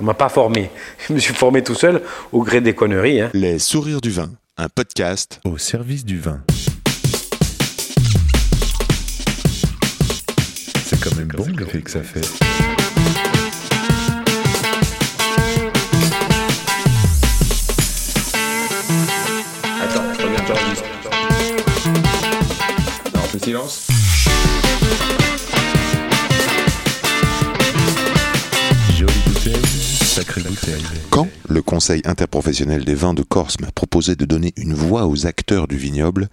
On m'a pas formé. Je me suis formé tout seul au gré des conneries. hein. Les sourires du vin, un podcast Au service du vin. C'est quand même bon l'effet que ça fait. Attends, je reviens, j'enregistre. Non, on fait silence. Quand le Conseil interprofessionnel des vins de Corse m'a proposé de donner une voix aux acteurs du vignoble,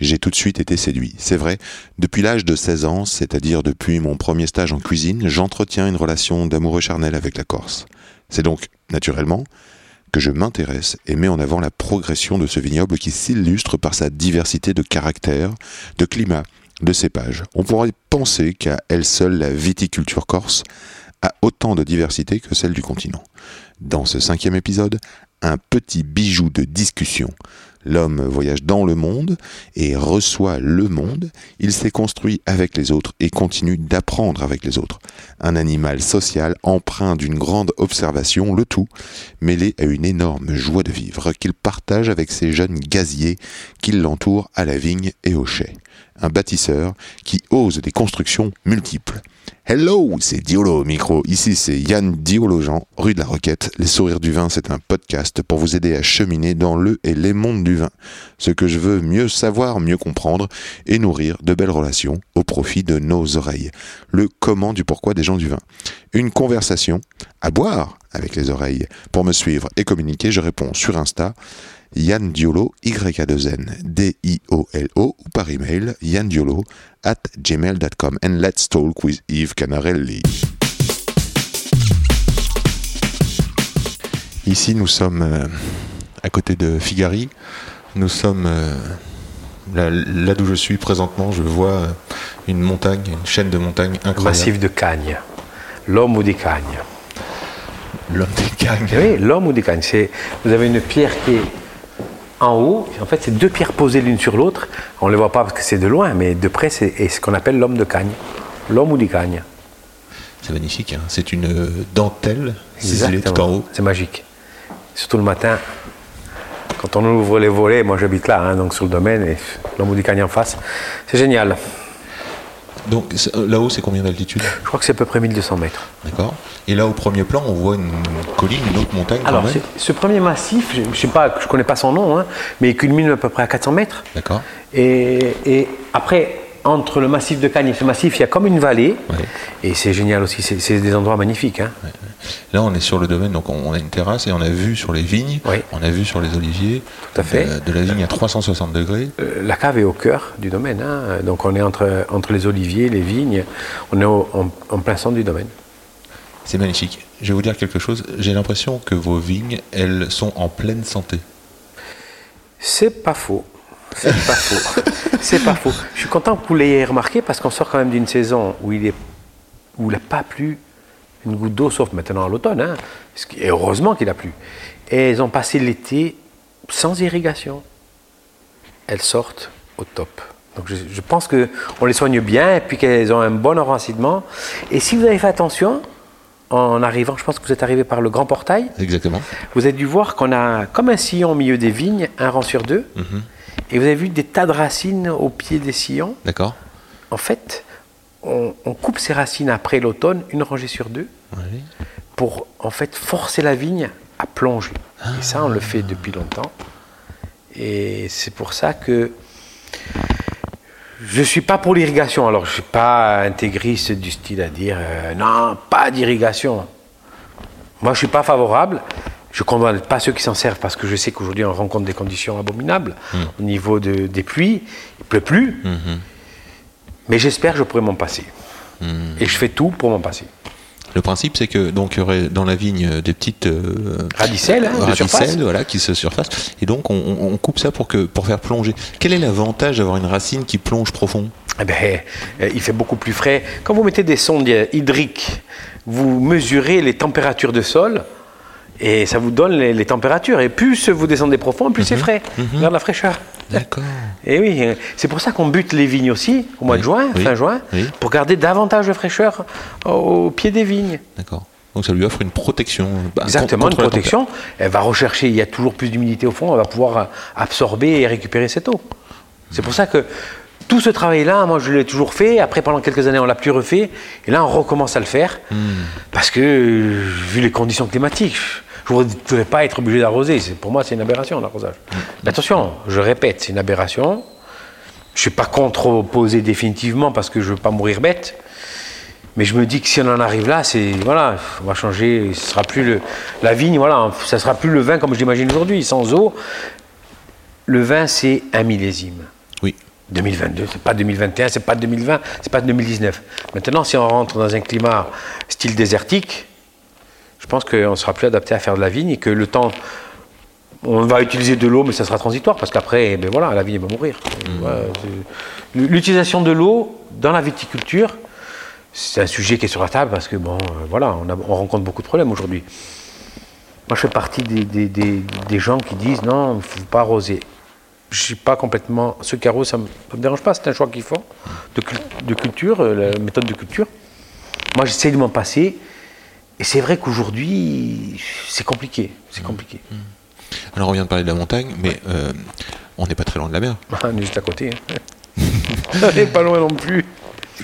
j'ai tout de suite été séduit. C'est vrai, depuis l'âge de 16 ans, c'est-à-dire depuis mon premier stage en cuisine, j'entretiens une relation d'amoureux charnel avec la Corse. C'est donc, naturellement, que je m'intéresse et mets en avant la progression de ce vignoble qui s'illustre par sa diversité de caractères, de climat, de cépages. On pourrait penser qu'à elle seule, la viticulture corse a autant de diversité que celle du continent. Dans ce cinquième épisode, un petit bijou de discussion. L'homme voyage dans le monde et reçoit le monde. Il s'est construit avec les autres et continue d'apprendre avec les autres. Un animal social empreint d'une grande observation, le tout mêlé à une énorme joie de vivre qu'il partage avec ces jeunes gaziers qui l'entourent à la vigne et au chai. Un bâtisseur qui ose des constructions multiples. Hello, c'est Diolo au micro. Ici, c'est Yann Diolo-Jean, rue de la Roquette. Les Sourires du Vin, c'est un podcast pour vous aider à cheminer dans le et les mondes du vin. Ce que je veux mieux savoir, mieux comprendre et nourrir de belles relations au profit de nos oreilles. Le comment du pourquoi des gens du vin. Une conversation à boire avec les oreilles. Pour me suivre et communiquer, je réponds sur Insta. Yann Diolo, Y-A-2-N, D-I-O-L-O, ou par email, yandiolo at gmail.com. And let's talk with Yves Canarelli. Ici, nous sommes euh, à côté de Figari. Nous sommes euh, là, là d'où je suis présentement. Je vois euh, une montagne, une chaîne de montagnes incroyable. Massif de Cagne. L'homme ou des cagnes? L'homme des Cagnes. Oui, l'homme ou des cagnes. C'est, vous avez une pierre qui est en haut. En fait, c'est deux pierres posées l'une sur l'autre. On ne les voit pas parce que c'est de loin, mais de près, c'est ce qu'on appelle l'homme de Cagne. L'homme ou des cagnes. C'est magnifique, hein. c'est une dentelle ciselée tout en haut. C'est magique. Surtout le matin, quand on ouvre les volets, moi j'habite là, hein, donc sur le domaine, et l'homme ou des cagnes en face. C'est génial. Donc euh, là-haut, c'est combien d'altitude? Je crois que c'est à peu près 1200 mètres. D'accord. Et là, au premier plan, on voit une colline, une autre montagne quand même. ce premier massif, je ne sais pas, je connais pas son nom, hein, mais il culmine à peu près à 400 mètres. D'accord. Et, et après, entre le massif de Cagnes et ce massif, il y a comme une vallée. Ouais. Et c'est génial aussi, c'est des endroits magnifiques. hein. Là, on est sur le domaine, donc on a une terrasse et on a vu sur les vignes, Oui. on a vu sur les oliviers. Tout à fait. De, de la vigne à 360 degrés. Euh, La cave est au cœur du domaine. hein. Donc on est entre, entre les oliviers, les vignes, on est au- en, en plein centre du domaine. C'est magnifique. Je vais vous dire quelque chose. J'ai l'impression que vos vignes, elles sont en pleine santé. C'est pas faux. C'est pas faux. C'est pas faux. Je suis content que vous l'ayez remarqué parce qu'on sort quand même d'une saison où il est où il n'a pas plu une goutte d'eau, sauf maintenant à l'automne. hein. Et heureusement qu'il a plu. Et elles ont passé l'été sans irrigation. Elles sortent au top. Donc je, je pense qu'on les soigne bien et puis qu'elles ont un bon enracinement. Et si vous avez fait attention, en arrivant, je pense que vous êtes arrivé par le grand portail, Exactement. vous avez dû voir qu'on a comme un sillon au milieu des vignes, un rang sur deux. Mhm. Et vous avez vu des tas de racines au pied des sillons. D'accord. En fait, on, on coupe ces racines après l'automne, une rangée sur deux, Oui. pour en fait forcer la vigne à plonger. Et ça, on le fait depuis longtemps. Et c'est pour ça que je suis pas pour l'irrigation. Alors, je suis pas intégriste du style à dire euh, non, pas d'irrigation. Moi, je suis pas favorable. Je ne condamne pas ceux qui s'en servent parce que je sais qu'aujourd'hui, on rencontre des conditions abominables au niveau de- des pluies. Il pleut plus. Mhm. Mais j'espère que je pourrai m'en passer. Et je fais tout pour m'en passer. Le principe, c'est que donc il y aurait dans la vigne euh, des petites euh, Radicelles, hein, radicelles, surface. voilà, qui se surfacent, et donc on, coupe ça pour que pour faire plonger. Quel est l'avantage d'avoir une racine qui plonge profond? Eh ben, euh, il fait beaucoup plus frais. Quand vous mettez des sondes hydriques, vous mesurez les températures de sol et ça vous donne les, les températures. Et plus vous descendez profond, plus c'est frais. Regarde la fraîcheur. D'accord. Et oui, euh, c'est pour ça qu'on bute les vignes aussi au mois de juin, oui, fin juin, oui. pour garder davantage de fraîcheur au, au pied des vignes. D'accord. Donc ça lui offre une protection. bah, Exactement, une protection. Elle va rechercher, il y a toujours plus d'humidité au fond, elle va pouvoir euh, absorber et récupérer cette eau. C'est pour ça que tout ce travail-là, moi je l'ai toujours fait. Après, pendant quelques années, on l'a plus refait. Et là, on recommence à le faire. Parce que, vu les conditions climatiques, je ne voudrais pas être obligé d'arroser. Pour moi, c'est une aberration, l'arrosage. Mais attention, je répète, c'est une aberration. Je ne suis pas contre opposer définitivement parce que je ne veux pas mourir bête. Mais je me dis que si on en arrive là, c'est voilà, on va changer. Ce sera plus le, la vigne, voilà, ça sera plus le vin comme je l'imagine aujourd'hui, sans eau. Le vin, c'est un millésime. Oui. 2022, c'est pas 2021, c'est pas 2020, c'est pas 2019. Maintenant, si on rentre dans un climat style désertique, pense qu'on sera plus adapté à faire de la vigne et que le temps, on va utiliser de l'eau, mais ça sera transitoire parce qu'après, ben voilà, la vigne va mourir. Voilà, c'est- L'utilisation de l'eau dans la viticulture, c'est un sujet qui est sur la table parce que bon, euh, voilà, on, a- on rencontre beaucoup de problèmes aujourd'hui. Moi, je fais partie des, des- des- des gens qui disent non, il ne faut pas arroser. Je suis pas complètement. Qui arrosent, ça ne me, dérange pas, c'est un choix qu'ils font de culture, euh, la méthode de culture. Moi, j'essaie de m'en passer. Et c'est vrai qu'aujourd'hui, c'est compliqué. C'est compliqué. Alors on vient de parler de la montagne, mais euh, on n'est pas très loin de la mer. On est juste à côté. hein. on n'est pas loin non plus.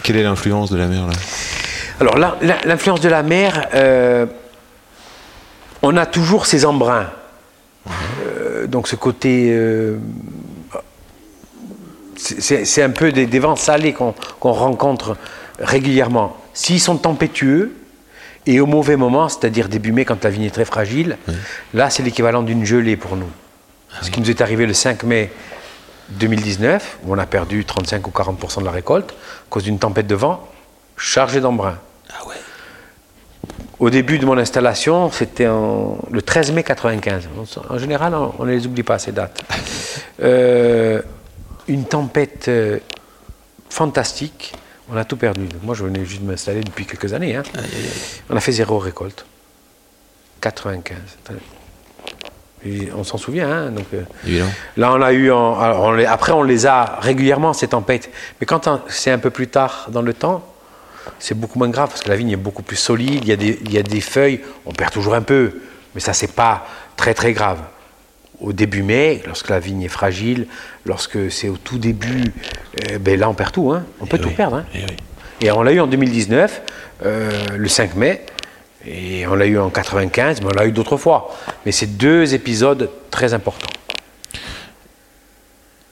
Quelle est l'influence de la mer là? Alors, l'influence de la mer, euh, on a toujours ces embruns. Euh, donc, ce côté. c'est- un peu des, des vents salés qu'on qu'on rencontre régulièrement. S'ils sont tempétueux et au mauvais moment, c'est-à-dire début mai, quand la vigne est très fragile, là, c'est l'équivalent d'une gelée pour nous. Ce qui nous est arrivé le 5 mai 2019, où on a perdu 35 ou 40% de la récolte à cause d'une tempête de vent chargée d'embrun. Ah ouais. Au début de mon installation, c'était en- le 13 mai 95. On- En général, on on ne les oublie pas, ces dates. Euh, une tempête euh, fantastique. On a tout perdu. Donc moi, je venais juste de m'installer depuis quelques années. hein. On a fait zéro récolte. 95. Et on s'en souvient. hein, donc, euh. Là, on a eu. en- alors, on les- après, on les a régulièrement, ces tempêtes. Mais quand c'est un peu plus tard dans le temps, c'est beaucoup moins grave parce que la vigne est beaucoup plus solide. Il y, a des, il y a des feuilles, on perd toujours un peu, mais ça, c'est pas très très grave. Au début mai, lorsque la vigne est fragile, lorsque c'est au tout début, euh, ben là, on perd tout. hein. On peut Eh tout oui. perdre. hein. Eh oui. Et on l'a eu en 2019, euh, le 5 mai, et on l'a eu en 95, mais on l'a eu d'autres fois. Mais c'est deux épisodes très importants.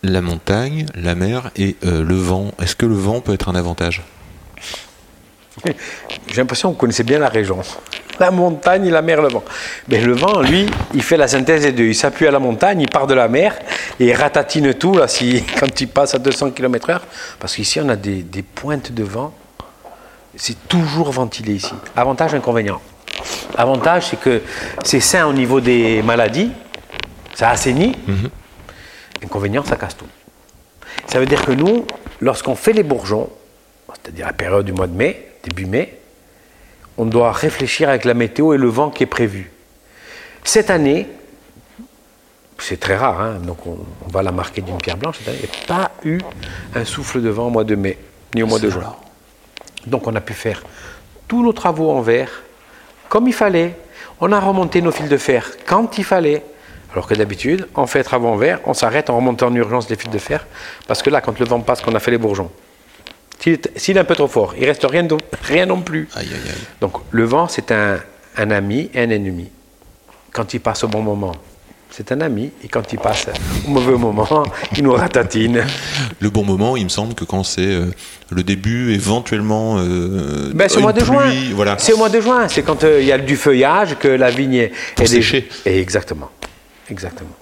La montagne, la mer et euh, le vent. Est-ce que le vent peut être un avantage? J'ai l'impression que vous connaissez bien la région. La montagne, la mer, le vent. Mais le vent, lui, il fait la synthèse des deux. Il s'appuie à la montagne, il part de la mer et il ratatine tout là, si, quand il passe à 200 km/h. Parce qu'ici, on a des, des pointes de vent. C'est toujours ventilé ici. Avantage, inconvénient. Avantage, c'est que c'est sain au niveau des maladies. Ça assainit. Inconvénient, ça casse tout. Ça veut dire que nous, lorsqu'on fait les bourgeons, c'est-à-dire la période du mois de mai, début mai, on doit réfléchir avec la météo et le vent qui est prévu. Cette année, c'est très rare, hein, donc on, on va la marquer d'une pierre blanche, cette année, il n'y a pas eu un souffle de vent au mois de mai, ni au mois de juin. Donc on a pu faire tous nos travaux en verre comme il fallait. On a remonté nos fils de fer quand il fallait. Alors que d'habitude, on fait travaux en verre, on s'arrête, on remonte en urgence les fils de fer, parce que là, quand le vent passe, qu'on a fait les bourgeons, s'il est, un peu trop fort, il reste rien, non plus. Aïe, aïe, aïe. Donc le vent, c'est un, un ami et un ennemi. Quand il passe au bon moment, c'est un ami, et quand il passe au mauvais moment, il nous ratatine. Le bon moment, il me semble que quand c'est euh, le début, éventuellement. euh, Ben, c'est au mois de juin. pluie, Voilà. C'est au mois de juin. C'est quand euh, il y a du feuillage, que la vigne est, est sécher. Et exactement. Exactement.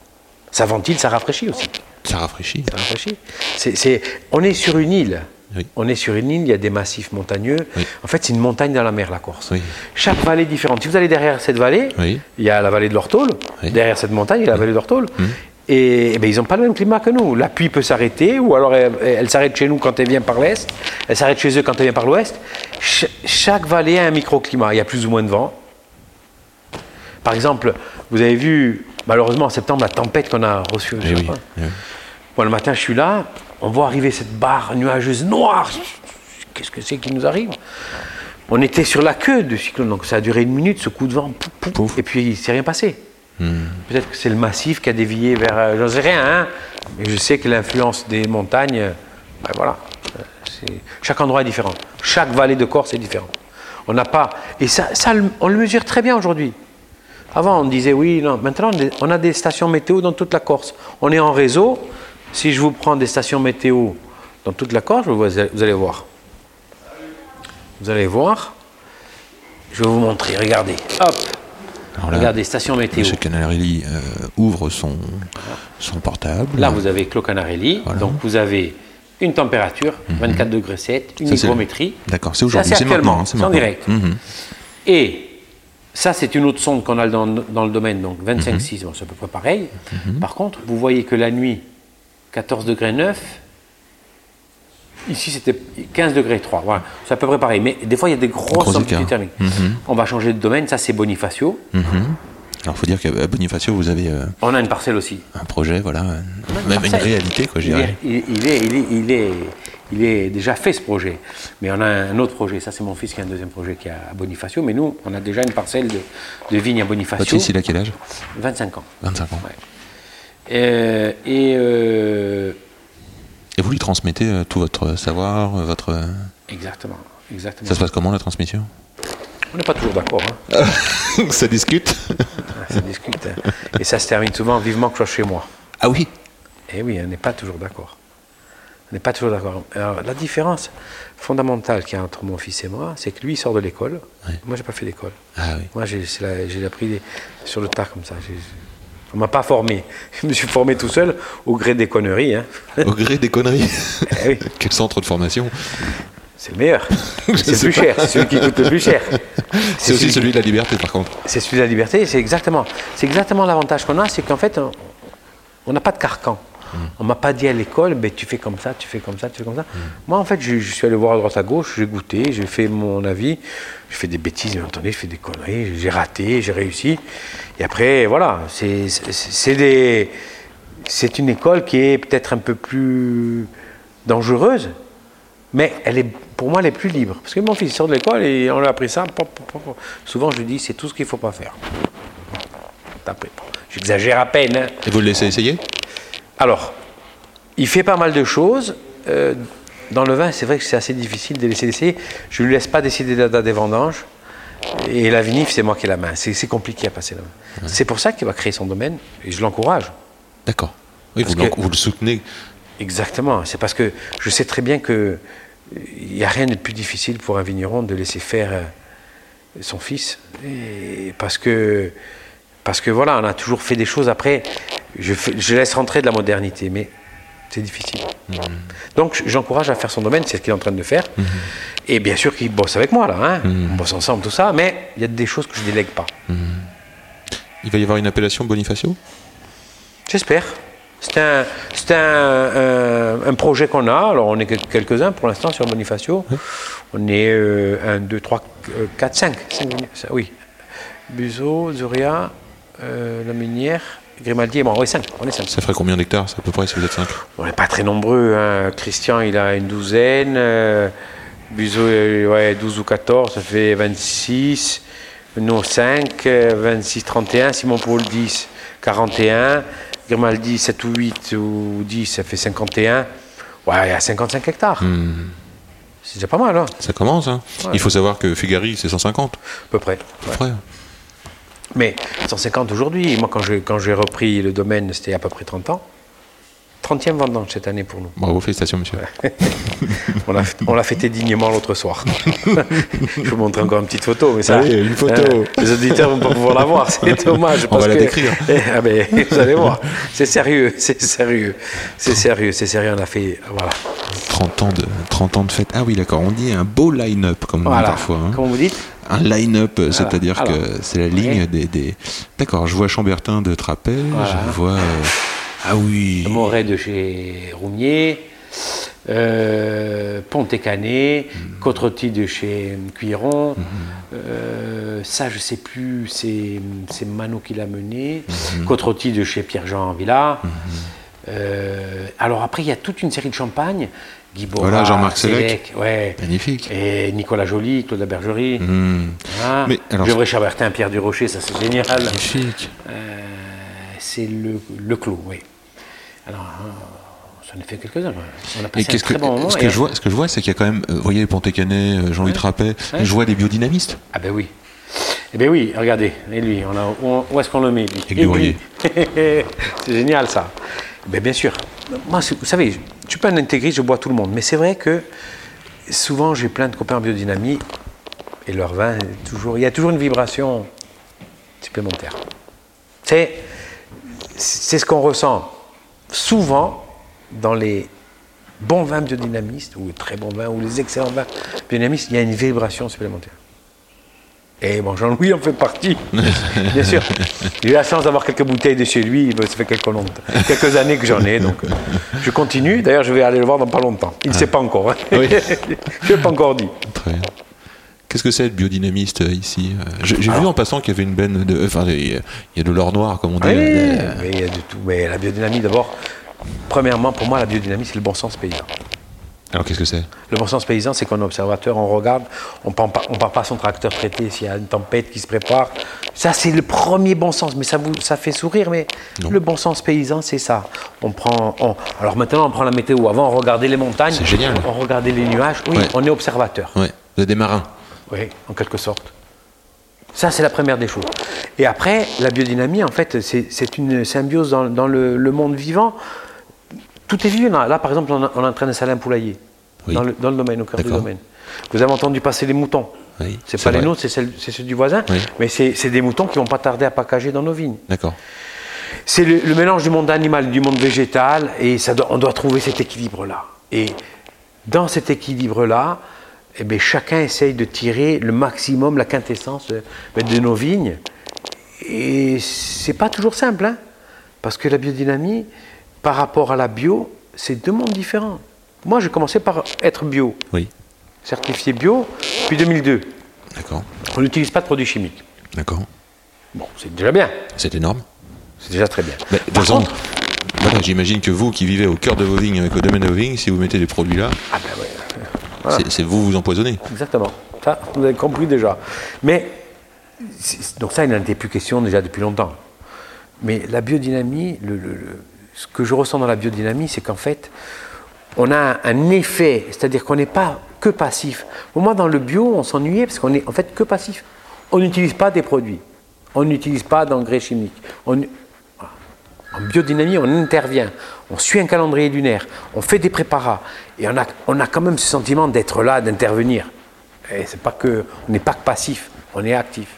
Ça ventile, ça rafraîchit aussi. Ça rafraîchit. Ça rafraîchit. On est sur une île. Oui. On est sur une île, il y a des massifs montagneux. Oui. En fait, c'est une montagne dans la mer, la Corse. Oui. Chaque vallée est différente. Si vous allez derrière cette vallée, il y a la vallée de l'Ortole. Derrière cette montagne, il y a la vallée de l'Ortole. Mmh. Et, eh ben, ils n'ont pas le même climat que nous. La pluie peut s'arrêter, ou alors elle, elle s'arrête chez nous quand elle vient par l'est, elle s'arrête chez eux quand elle vient par l'ouest. Ch- chaque vallée a un microclimat. Il y a plus ou moins de vent. Par exemple, vous avez vu, malheureusement en septembre, la tempête qu'on a reçue. au Eh. Eh. Moi, le matin, je suis là, on voit arriver cette barre nuageuse noire. Qu'est-ce que c'est qui nous arrive? On était sur la queue du cyclone, donc ça a duré une minute, ce coup de vent, pouf, pouf, Pouf. et puis il s'est rien passé. Hmm. Peut-être que c'est le massif qui a dévié vers. euh, J'en sais rien, hein, mais je sais que l'influence des montagnes, euh, ben voilà. euh, Chaque endroit est différent. Chaque vallée de Corse est différente. On n'a pas. Et ça, ça, on le mesure très bien aujourd'hui. Avant, on disait oui, non. Maintenant, on a des stations météo dans toute la Corse. On est en réseau. Si je vous prends des stations météo dans toute la Corse, vous allez, voir. Vous allez voir. Je vais vous montrer. Regardez. Hop. Là, Regardez, station météo. Monsieur Canarelli euh, ouvre son, son portable. Là, vous avez Clos Canarelli. Voilà. Donc, vous avez une température, 24 degrés 7, une Ça, hygrométrie. D'accord, c'est aujourd'hui, c'est maintenant. hein, c'est c'est en direct. Mhm. Et ça, c'est une autre sonde qu'on a dans, dans le domaine, donc 25,6, Mhm. bon, c'est à peu près pareil. Par contre, vous voyez que la nuit, 14 degrés 9, ici c'était 15 degrés 3, voilà, c'est à peu près pareil. Mais des fois, il y a des grosses Gros amplitudes écart. thermiques. Mhm. On va changer de domaine, ça c'est Bonifacio. Mhm. Alors, il faut dire qu'à Bonifacio, vous avez euh, On a une parcelle aussi. un projet, voilà, euh, une même une réalité, quoi, je Il dirais. est, il, il est, il, est, il, est, il est déjà fait ce projet. Mais on a un autre projet. Ça, c'est mon fils qui a un deuxième projet qui est à Bonifacio. Mais nous, on a déjà une parcelle de, de vigne à Bonifacio. Votre fils, il a quel âge? 25 ans. 25 ans. Ouais. Euh, et euh, Et vous lui transmettez euh, tout votre savoir, votre. exactement, exactement. Ça se passe comment la transmission? On n'est pas toujours d'accord. Hein. Ça discute Ça discute. hein. Et ça se termine souvent vivement que chez moi. Ah oui? Eh oui, on n'est pas toujours d'accord. On n'est pas toujours d'accord. Alors, la différence fondamentale qu'il y a entre mon fils et moi, c'est que lui, il sort de l'école. Ouais. Moi, j'ai pas fait d'école. Ah oui. Moi, j'ai appris sur le tas comme ça. On m'a pas formé. Je me suis formé tout seul au gré des conneries. hein. Au gré des conneries. Eh oui, Quel centre de formation c'est le meilleur. C'est le plus pas. cher. C'est celui qui coûte le plus cher. C'est aussi celui de la liberté, par contre. C'est celui de la liberté. C'est exactement, c'est exactement l'avantage qu'on a, c'est qu'en fait, on n'a pas de carcan. On m'a pas dit à l'école, ben, tu fais comme ça, tu fais comme ça, tu fais comme ça. Moi, en fait, je, suis allé voir à droite à gauche, j'ai goûté, j'ai fait mon avis, j'ai fait des bêtises, bien entendu, je fais des conneries, j'ai raté, j'ai réussi. Et après, voilà, c'est c'est- une école qui est peut-être un peu plus dangereuse, mais elle est, pour moi, elle est plus libre. Parce que mon fils sort de l'école et on lui a appris ça. Souvent, je lui dis, c'est tout ce qu'il ne faut pas faire. J'exagère à peine. hein. Et vous le laissez essayer? Alors, il fait pas mal de choses. Euh, dans le vin, c'est vrai que c'est assez difficile de laisser l'essayer. Je ne lui laisse pas décider de la date des vendanges. Et la vinif, c'est moi qui ai la main. C'est compliqué à passer la main. C'est pour ça qu'il va créer son domaine. Et je l'encourage. D'accord. Oui, vous, le- que- vous le soutenez. Exactement. C'est parce que je sais très bien que il n'y a rien de plus difficile pour un vigneron de laisser faire euh, son fils. Et parce que parce que voilà, on a toujours fait des choses. Après, je, fais- je laisse rentrer de la modernité, mais c'est difficile. Donc, j'encourage à faire son domaine, c'est ce qu'il est en train de faire. Et bien sûr qu'il bosse avec moi là, hein. on bosse ensemble, tout ça. Mais il y a des choses que je délègue pas. Il va y avoir une appellation Bonifacio? J'espère. C'est un, c'est un, un- un projet qu'on a. Alors, on est quel- quelques-uns pour l'instant sur Bonifacio. On est 1, 2, 3, 4, 5. oui. Buzo, Zuria, euh, La Munière, Grimaldi et moi. On est 5. On est 5. Ça ferait combien d'hectares à peu près si vous êtes 5 On n'est pas très nombreux. hein. Christian, il a une douzaine. euh, Buzo, euh, ouais, 12 ou 14, ça fait 26. Nous, 5, euh, 26, 31. Simon Paul, 10, 41. Grimaldi, 7 ou 8 ou 10, ça fait 51. Ouais, il y a 55 hectares. C'est déjà pas mal, hein, Ça commence, hein Ouais. Il faut savoir que Figari, c'est 150. à peu près. Ouais. Mais 150 aujourd'hui. Moi, quand j'ai quand j'ai repris le domaine, c'était à peu près 30 ans. 30e vendange cette année pour nous. Bravo, félicitations, monsieur. On l'a fêté dignement l'autre soir. Je vous montre encore une petite photo, mais ça. Allez, une photo. euh, les auditeurs vont pas pouvoir la voir, c'est dommage. On parce va la décrire. Eh, ah ben, vous allez voir, c'est sérieux, c'est sérieux, c'est sérieux, c'est sérieux. On a fait, voilà, 30 ans de, 30 ans de fête. Ah oui, d'accord. On dit un beau line-up, comme on dit parfois. hein. Comment vous dites? Un line-up, c'est-à-dire que c'est la ligne des, des- D'accord, je vois Chambertin de Trapèze, Voilà. je vois... euh, Ah oui Moret de chez Roumier, euh, Pontécanet. Côte-Rôtie de chez Cuiron. Euh, ça, je sais plus, c'est c'est Mano qui l'a mené. Côte-Rôtie de chez Pierre-Jean Villa. Euh, alors après, il y a toute une série de champagnes Guy Voilà, Jean-Marc. Selec, ouais. Magnifique. Et Nicolas Joly, Claude Bergerie. Hmm. Ah, Mais alors- Chabertin, Pierre Durocher, ça c'est génial. Magnifique. C'est le, le clou, oui. Alors, euh, ça en a fait quelques-uns. On a Et passé un qu'est-ce que, très bon moment. ce et- que je vois, ce que je vois, c'est qu'il y a quand même, euh, vous voyez, Pontécanet, euh, Jean-Louis Trappet, Ouais. je vois des biodynamistes. Ah ben oui. Eh ben oui, regardez, et lui, on a, où, où est-ce qu'on le met lui? Et lui. C'est génial ça. Ben bien sûr. Moi, vous savez, je suis pas un intégriste, je bois tout le monde. Mais c'est vrai que souvent j'ai plein de copains en biodynamie et leur vin, toujours, il y a toujours une vibration supplémentaire. C'est, c'est ce qu'on ressent souvent dans les bons vins biodynamistes, ou les très bons vins, ou les excellents vins biodynamistes, il y a une vibration supplémentaire. Et bon, Jean-Louis en fait partie, bien sûr. J'ai eu la chance d'avoir quelques bouteilles de chez lui, ça fait quelques, années que j'en ai, donc euh, je continue. D'ailleurs, je vais aller le voir dans pas longtemps. Il ne sait pas encore. hein. Oui. je ne l'ai pas encore dit. Très bien. Qu'est-ce que c'est être biodynamiste euh, ici Euh, J'ai vu en passant qu'il y avait une benne de. Enfin, il y a- de l'or noir, comme on dit. Oui, euh, mais il y a de tout. Mais la biodynamie, d'abord, premièrement, pour moi, la biodynamie, c'est le bon sens paysan. Alors, qu'est-ce que c'est? Le bon sens paysan, c'est qu'on est observateur, on regarde, on ne part, part pas son tracteur traité s'il y a une tempête qui se prépare. Ça, c'est le premier bon sens, mais ça, vous, ça fait sourire, mais Non. le bon sens paysan, c'est ça. On prend, on- alors maintenant, on prend la météo. Avant, on regardait les montagnes. C'est génial. On regardait les nuages. Oui, Ouais. on est observateur. Ouais, vous êtes des marins. Oui, en quelque sorte. Ça, c'est la première des choses. Et après, la biodynamie, en fait, c'est une symbiose dans, dans le, le monde vivant. Tout est vivant. Là, par exemple, on, a- on est en train d'installer un poulailler. Oui. Dans, le, dans le domaine, au cœur du domaine. Vous avez entendu passer les moutons. Oui, C'est pas les nôtres, c'est ceux du voisin. Oui. Mais c'est c'est des moutons qui vont pas tarder à packager dans nos vignes. D'accord. C'est le, le mélange du monde animal et du monde végétal, et ça doit- on doit trouver cet équilibre-là. Et dans cet équilibre-là, eh bien, chacun essaye de tirer le maximum, la quintessence euh, ben, de nos vignes. Et c'est pas toujours simple, hein, parce que la biodynamie, par rapport à la bio, c'est deux mondes différents. Moi, j'ai commencé par être bio, Oui. certifié bio, depuis 2002. D'accord. On n'utilise pas de produits chimiques. D'accord. Bon, c'est déjà bien, C'est énorme. c'est déjà très bien. Mais, Par contre, j'imagine que vous qui vivez au cœur de vos vignes, avec le domaine de vos vignes, si vous mettez des produits là, ah ben ouais, Voilà. c'est- vous vous empoisonnez. Exactement. Ça, vous avez compris déjà. Mais, donc ça, il n'en était plus question déjà depuis longtemps. Mais la biodynamie, le- le- le- ce que je ressens dans la biodynamie, c'est qu'en fait, on a un effet, c'est-à-dire qu'on n'est pas que passif. Pour moi, dans le bio, on s'ennuyait parce qu'on est en fait que passif. On n'utilise pas des produits. On n'utilise pas d'engrais chimiques. On-. En biodynamie, on intervient, on suit un calendrier lunaire, on fait des préparats, et on a, on a quand même ce sentiment d'être là, d'intervenir. Et c'est pas que, on n'est pas que passif, on est actif.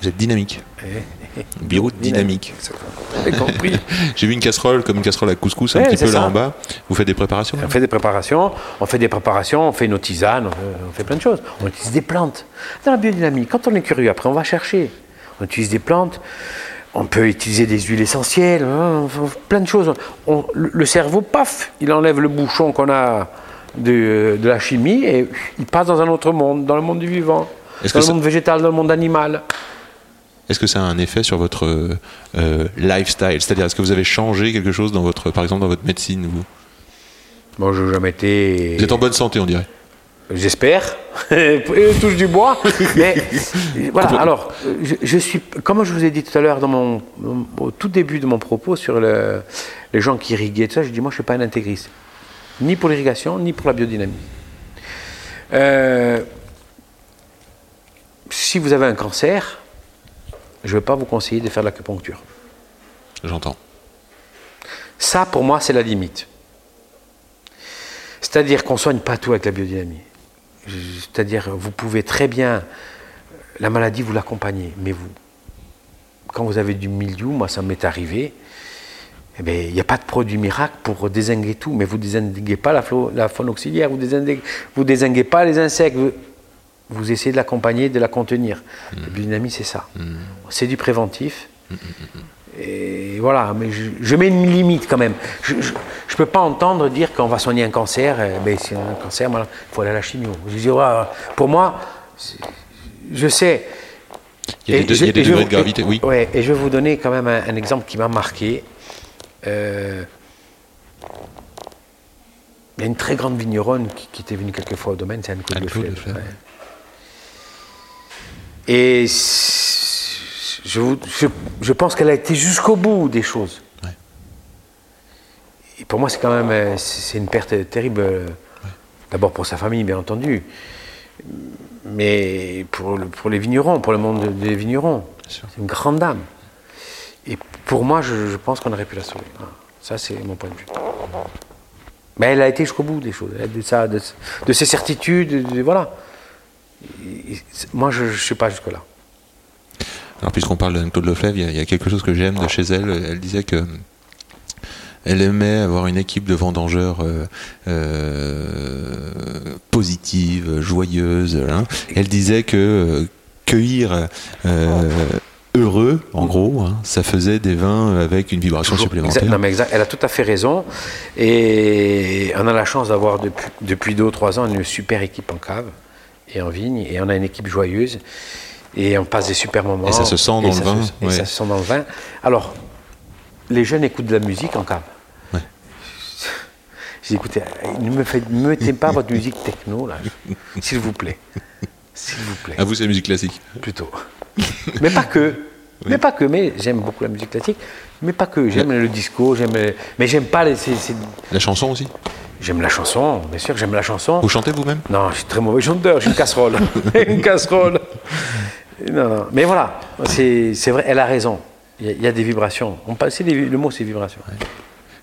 Vous êtes dynamique. Vous avez compris J'ai vu une casserole comme une casserole à couscous un Ouais, petit peu là en bas. Vous faites des préparations On fait des préparations, on fait des préparations, on fait nos tisanes, on fait, on fait plein de choses. On utilise des plantes. Dans la biodynamie, quand on est curieux, après on va chercher. On utilise des plantes, on peut utiliser des huiles essentielles, hein, plein de choses. On- le cerveau, paf, il enlève le bouchon qu'on a de, de la chimie et il passe dans un autre monde, dans le monde du vivant, dans le ça- monde végétal, dans le monde animal. Est-ce que ça a un effet sur votre euh, lifestyle? C'est-à-dire, est-ce que vous avez changé quelque chose dans votre, par exemple, dans votre médecine vous? Bon, je n'ai jamais été. Vous êtes en bonne santé, on dirait. J'espère. Je touche du bois. Mais voilà, alors, je, je suis, comme je vous ai dit tout à l'heure dans mon, au tout début de mon propos sur le- les gens qui irriguaient, tout ça, je dis moi je ne suis pas un intégriste. Ni pour l'irrigation, ni pour la biodynamie. Euh, si vous avez un cancer, je ne vais pas vous conseiller de faire de l'acupuncture. J'entends. Ça, pour moi, c'est la limite. C'est-à-dire qu'on ne soigne pas tout avec la biodynamie. C'est-à-dire, vous pouvez très bien, la maladie, vous l'accompagnez, mais vous, quand vous avez du milieu, moi ça m'est arrivé, eh bien, il n'y a pas de produit miracle pour désinguer tout, mais vous ne désinguez pas la, la faune auxiliaire, vous ne vous désinguez pas les insectes, vous, vous essayez de l'accompagner, de la contenir. La biodynamie, c'est ça. C'est du préventif. Et voilà, mais je, je mets une limite quand même. Je ne peux pas entendre dire qu'on va soigner un cancer, ben, si on a un cancer, il faut aller à la chimio. Je dis, ouais, pour moi, je sais. Il y a Et des, je- il y a des et je degrés de gravité, oui. Ouais, et je vais vous donner quand même un, un exemple qui m'a marqué. Euh, Il y a une très grande vigneronne qui, qui était venue quelquefois au domaine, c'est Anne-Claude Lefebvre. ouais. Et je, vous- je- je pense qu'elle a été jusqu'au bout des choses. Ouais. Et pour moi, c'est quand même euh, c'est une perte terrible. euh, D'abord pour sa famille, bien entendu, mais pour, le- pour les vignerons, pour le monde des vignerons. C'est une grande dame. Et pour moi, je, je pense qu'on aurait pu la sauver. Voilà. Ça, c'est mon point de vue. Mais elle a été jusqu'au bout des choses. A de, ça, de, de ses certitudes, de- de- voilà. Et- moi, je ne suis pas jusque-là. Alors, puisqu'on parle d'Anne-Claude Lefebvre, il y, a- il y a quelque chose que j'aime de chez elle. Elle disait que elle aimait avoir une équipe de vendangeurs euh, euh, positive, joyeuse. hein. Elle disait que euh, cueillir euh, heureux, en gros, hein, ça faisait des vins avec une vibration Toujours. supplémentaire. Exact- non, mais exact. Elle a tout à fait raison. Et on a la chance d'avoir depuis, depuis deux ou trois ans une super équipe en cave et en vigne. Et on a une équipe joyeuse. Et on passe des super moments. Et ça se sent dans le ça vin, se- et ouais. ça se sent dans le vin. Alors, les jeunes écoutent de la musique en cave. Ouais. J'ai dit, écoutez, ne me faites, mettez pas votre musique techno, là, s'il vous plaît. S'il vous plaît À vous, c'est la musique classique. plutôt. mais pas que. Mais pas que. Mais j'aime beaucoup la musique classique. Mais pas que. J'aime le disco. J'aime. Mais j'aime pas les. La chanson aussi J'aime la chanson. Bien sûr que j'aime la chanson. Vous chantez vous-même? Non, je suis très mauvais chanteur. J'ai une casserole. une casserole. Non, non. Mais voilà. C'est vrai. Elle a raison. Il y a, il y a des vibrations. On passe, des- le mot, c'est vibration.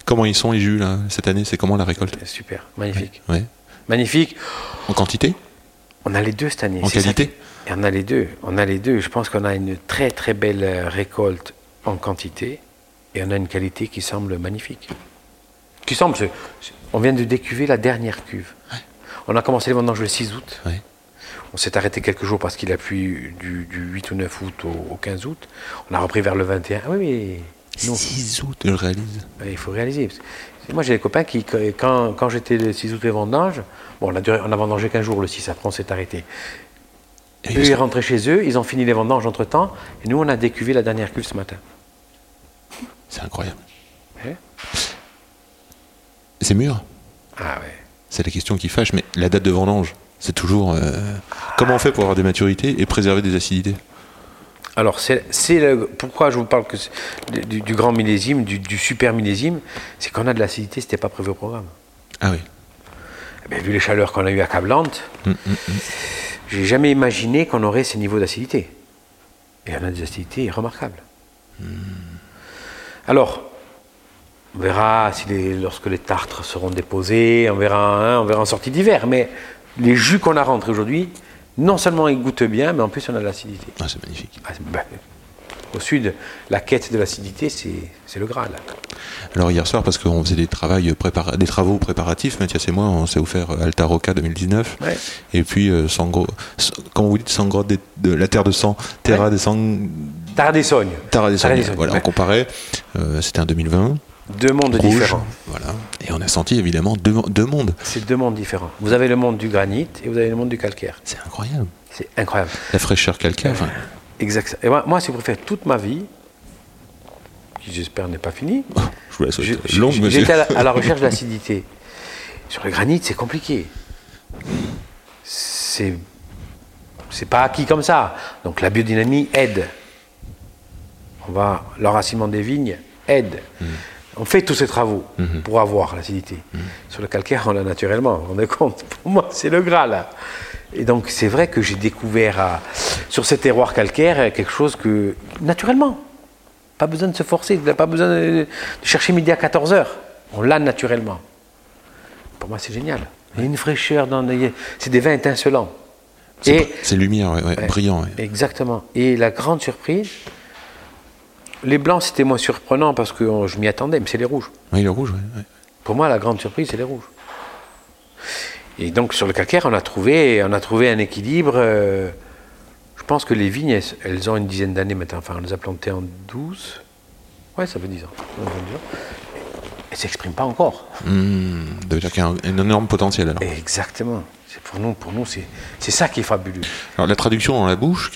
Comment ils sont les jus là cette année C'est comment la récolte? Super. Magnifique. Ouais. Magnifique. En quantité? On a les deux cette année. En ça qualité? Et on a les deux. On a les deux. Je pense qu'on a une très très belle récolte en quantité et on a une qualité qui semble magnifique. Qui semble. on vient de décuver la dernière cuve. On a commencé les vendanges le 6 août. On s'est arrêté quelques jours parce qu'il a plu du, du 8 ou 9 août au, au 15 août. On a repris vers le 21. Ah oui, mais non, 6 août, je le réalise. il faut réaliser. Moi, j'ai des copains qui, quand, quand j'étais le 6 août les vendanges, bon, on a, duré- on a vendangé 15 jours le 6, après on s'est arrêté. Et Eux, ils rentraient chez eux, ils ont fini les vendanges entre temps, et nous, on a décuvé la dernière cuve ce matin. C'est incroyable. Ouais. C'est mûr Ah ouais. C'est la question qui fâche, mais la date de vendange, c'est toujours. euh, comment on fait pour avoir des maturités et préserver des acidités Alors, c'est pourquoi je vous parle que du, du grand millésime, du, du super millésime, c'est qu'on a de l'acidité, c'était pas prévu au programme. Ah oui. Eh bien, vu les chaleurs qu'on a eues accablantes, j'ai jamais imaginé qu'on aurait ces niveaux d'acidité. Et on a des acidités remarquables. Alors, on verra si les- lorsque les tartres seront déposés, on verra, hein, on verra en sortie d'hiver. Mais les jus qu'on a rentrés aujourd'hui, non seulement ils goûtent bien, mais en plus on a de l'acidité. Ah, c'est magnifique. Ah, ben, au sud, la quête de l'acidité, c'est le Graal. Alors hier soir, parce qu'on faisait des, prépara- des travaux préparatifs, Mathias et moi, on s'est offert Alta Roca 2019. Ouais. Et puis, euh, Sangro, comment vous dites, Sangro de, de la terre de sang, Terra de sang. Terra de sang. Tardessogne, Voilà, ouais. on comparait. Euh, C'était un 2020. Deux mondes rouge. différents. Voilà. Et on a senti évidemment deux, deux mondes. C'est deux mondes différents. Vous avez le monde du granit et vous avez le monde du calcaire. C'est incroyable. C'est incroyable. La fraîcheur calcaire. enfin, Exact. Et moi, moi, si vous préférez, toute ma vie, qui j'espère n'est pas finie, je vous la souhaite j'ai- longue, j'étais à, la- à la recherche de l'acidité. Sur le granit, c'est compliqué. C'est c'est pas acquis comme ça. Donc la biodynamie aide. On va l'enracinement des vignes aide. Mm. On fait tous ces travaux Mm-hmm. pour avoir l'acidité. Sur le calcaire, on l'a naturellement. Vous vous rendez compte Pour moi, c'est le gras là. Et donc c'est vrai que j'ai découvert à- sur ces terroirs calcaires quelque chose que naturellement. Pas besoin de se forcer, pas besoin de, de chercher midi à 14h. On l'a naturellement. Pour moi, c'est génial. Il y a une fraîcheur dans les- C'est des vins étincelants. C'est Et, c'est lumière, ouais, ouais, Ouais. brillant. exactement. Et la grande surprise, les blancs, c'était moins surprenant parce que euh, je m'y attendais, mais c'est les rouges. Oui, le rouge, ouais, ouais. Pour moi, la grande surprise, c'est les rouges. Et donc, sur le calcaire, on a trouvé, on a trouvé un équilibre. euh, je pense que les vignes, elles, elles ont une dizaine d'années maintenant. Enfin, on les a plantées en 12. Ouais, ça fait 10 ans. Ça fait 10 ans. elle ne s'exprime pas encore. Ça veut dire qu'il y a un, un énorme potentiel alors. Exactement. Pour nous, pour nous c'est ça qui est fabuleux. Alors la traduction dans la bouche,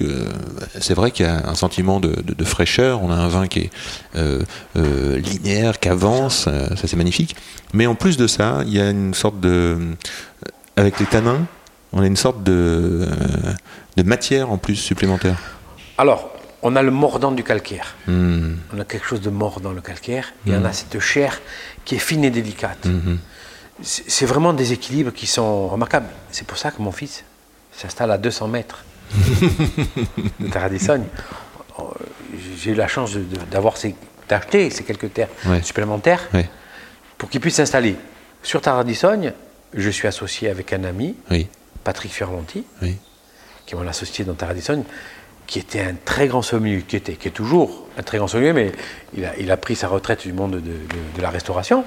c'est vrai qu'il y a un sentiment de, de- de fraîcheur, on a un vin qui est euh, euh, linéaire, qui avance, euh, ça c'est magnifique. Mais en plus de ça, il y a une sorte de... Avec les tanins, on a une sorte de, de matière en plus supplémentaire. Alors, on a le mordant du calcaire. Hmm, On a quelque chose de mort dans le calcaire et on a cette chair qui est fine et délicate. mhm. C'est vraiment des équilibres qui sont remarquables. C'est pour ça que mon fils s'installe à 200 mètres de Terre. Euh, J'ai eu la chance d'avoir ces- d'acheter ces quelques terres Ouais. supplémentaires Ouais, pour qu'il puisse s'installer. Sur Taradissogne, je suis associé avec un ami, oui, Patrick Ferranti, oui. qui est mon associé dans Taradissogne, qui était un très grand sommelier, qui, était, qui est toujours un très grand sommelier, mais il a, il a pris sa retraite du monde de, de- de la restauration.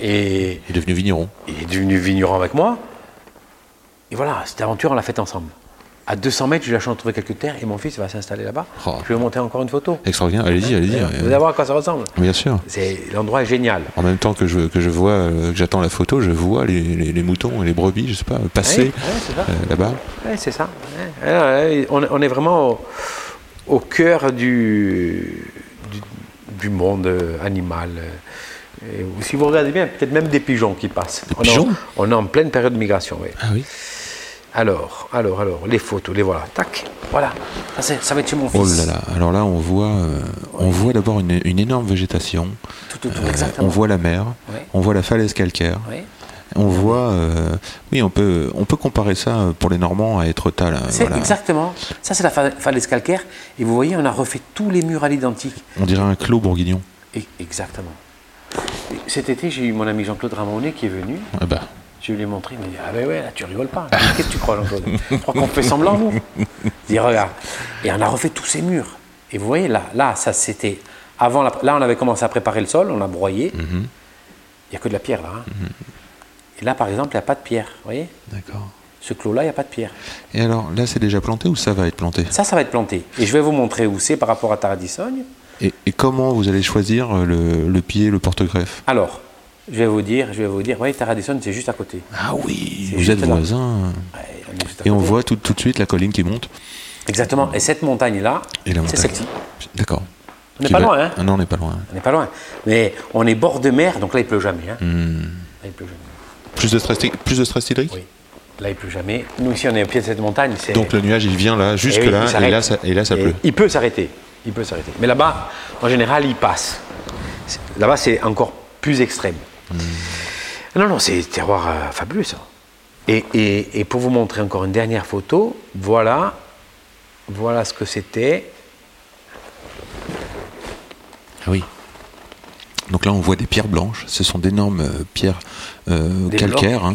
Et Il est devenu vigneron. il est devenu vigneron avec moi. Et voilà, cette aventure, on l'a faite ensemble. À 200 mètres, la chance de trouver quelques terres et mon fils va s'installer là-bas. Oh. Je vais montrer encore une photo. Extraordinaire, allez-y, allez-y. Vous allez euh, voir à quoi ça ressemble. Bien sûr. C'est- L'endroit est génial. En même temps que je, que je vois, euh, que j'attends la photo, je vois les, les- les moutons et les brebis, je sais pas, passer Ouais, ouais, euh, là-bas. Ouais, c'est ça. Ouais. On, on est vraiment au, au cœur du, du, du monde euh, animal. Et si vous regardez bien, peut-être même des pigeons qui passent. Des on, est en- pigeons on est en pleine période de migration. oui. Ah oui. Alors, alors, alors, les photos, les voilà. Tac, voilà. Ça, ça va être chez mon fils. Oh là là. Alors là, on voit, euh, on voit d'abord une, une énorme végétation. Tout autour, Euh, exactement. on voit la mer. Ouais. On voit la falaise calcaire. Oui. On voit. euh, oui, on peut, on peut comparer ça euh, pour les Normands à Étretat. là, C'est voilà. exactement. Ça, c'est la fa- falaise calcaire. Et vous voyez, on a refait tous les murs à l'identique. On dirait un clos bourguignon. Et- exactement. Et cet été, j'ai eu mon ami Jean-Claude Ramonet qui est venu. Ah bah. Je lui ai montré, il m'a dit Ah ben ouais, là tu rigoles pas. Qu'est-ce que tu crois, Jean-Claude? Tu crois qu'on fait semblant, nous Il dit Regarde. Et on a refait tous ces murs. Et vous voyez, là, là ça c'était. Avant, la- là, on avait commencé à préparer le sol, on a broyé. Il n'y a que de la pierre là. hein. Et là, par exemple, il n'y a pas de pierre. Vous voyez? D'accord. Ce clos-là, il n'y a pas de pierre. Et alors, là, c'est déjà planté ou ça va être planté? Ça, ça va être planté. Et je vais vous montrer où c'est par rapport à Taradissogne. Et, et comment vous allez choisir le, le pied, le porte-greffe Alors, je vais vous dire, je vais vous dire, vous voyez, Taradissogne, c'est juste à côté. Ah oui, vous êtes là. voisins. Ouais, Et on voit tout, tout de suite la colline qui monte. Exactement. Et cette montagne-là, c'est celle-ci. D'accord. On n'est pas va- loin, hein Ah non, on n'est pas loin. On n'est pas loin. Mais on est bord de mer, donc là, il pleut jamais. Hein. Hmm. Là, il pleut jamais. Plus de stress, plus de stress hydrique Oui. Là, il pleut jamais. Nous, ici, on est au pied de cette montagne. Donc le nuage, il vient là, jusque Eh oui, là, il et là, ça, et là, ça Et pleut. Il peut s'arrêter. Il peut s'arrêter. Mais là-bas, en général, il passe. Là-bas, c'est encore plus extrême. Hmm. Non, non, c'est terroir euh, fabuleux, ça. Et, et- et pour vous montrer encore une dernière photo, voilà, voilà ce que c'était. Ah oui. Donc là, on voit des pierres blanches. Ce sont d'énormes euh, pierres euh, blocs, hein,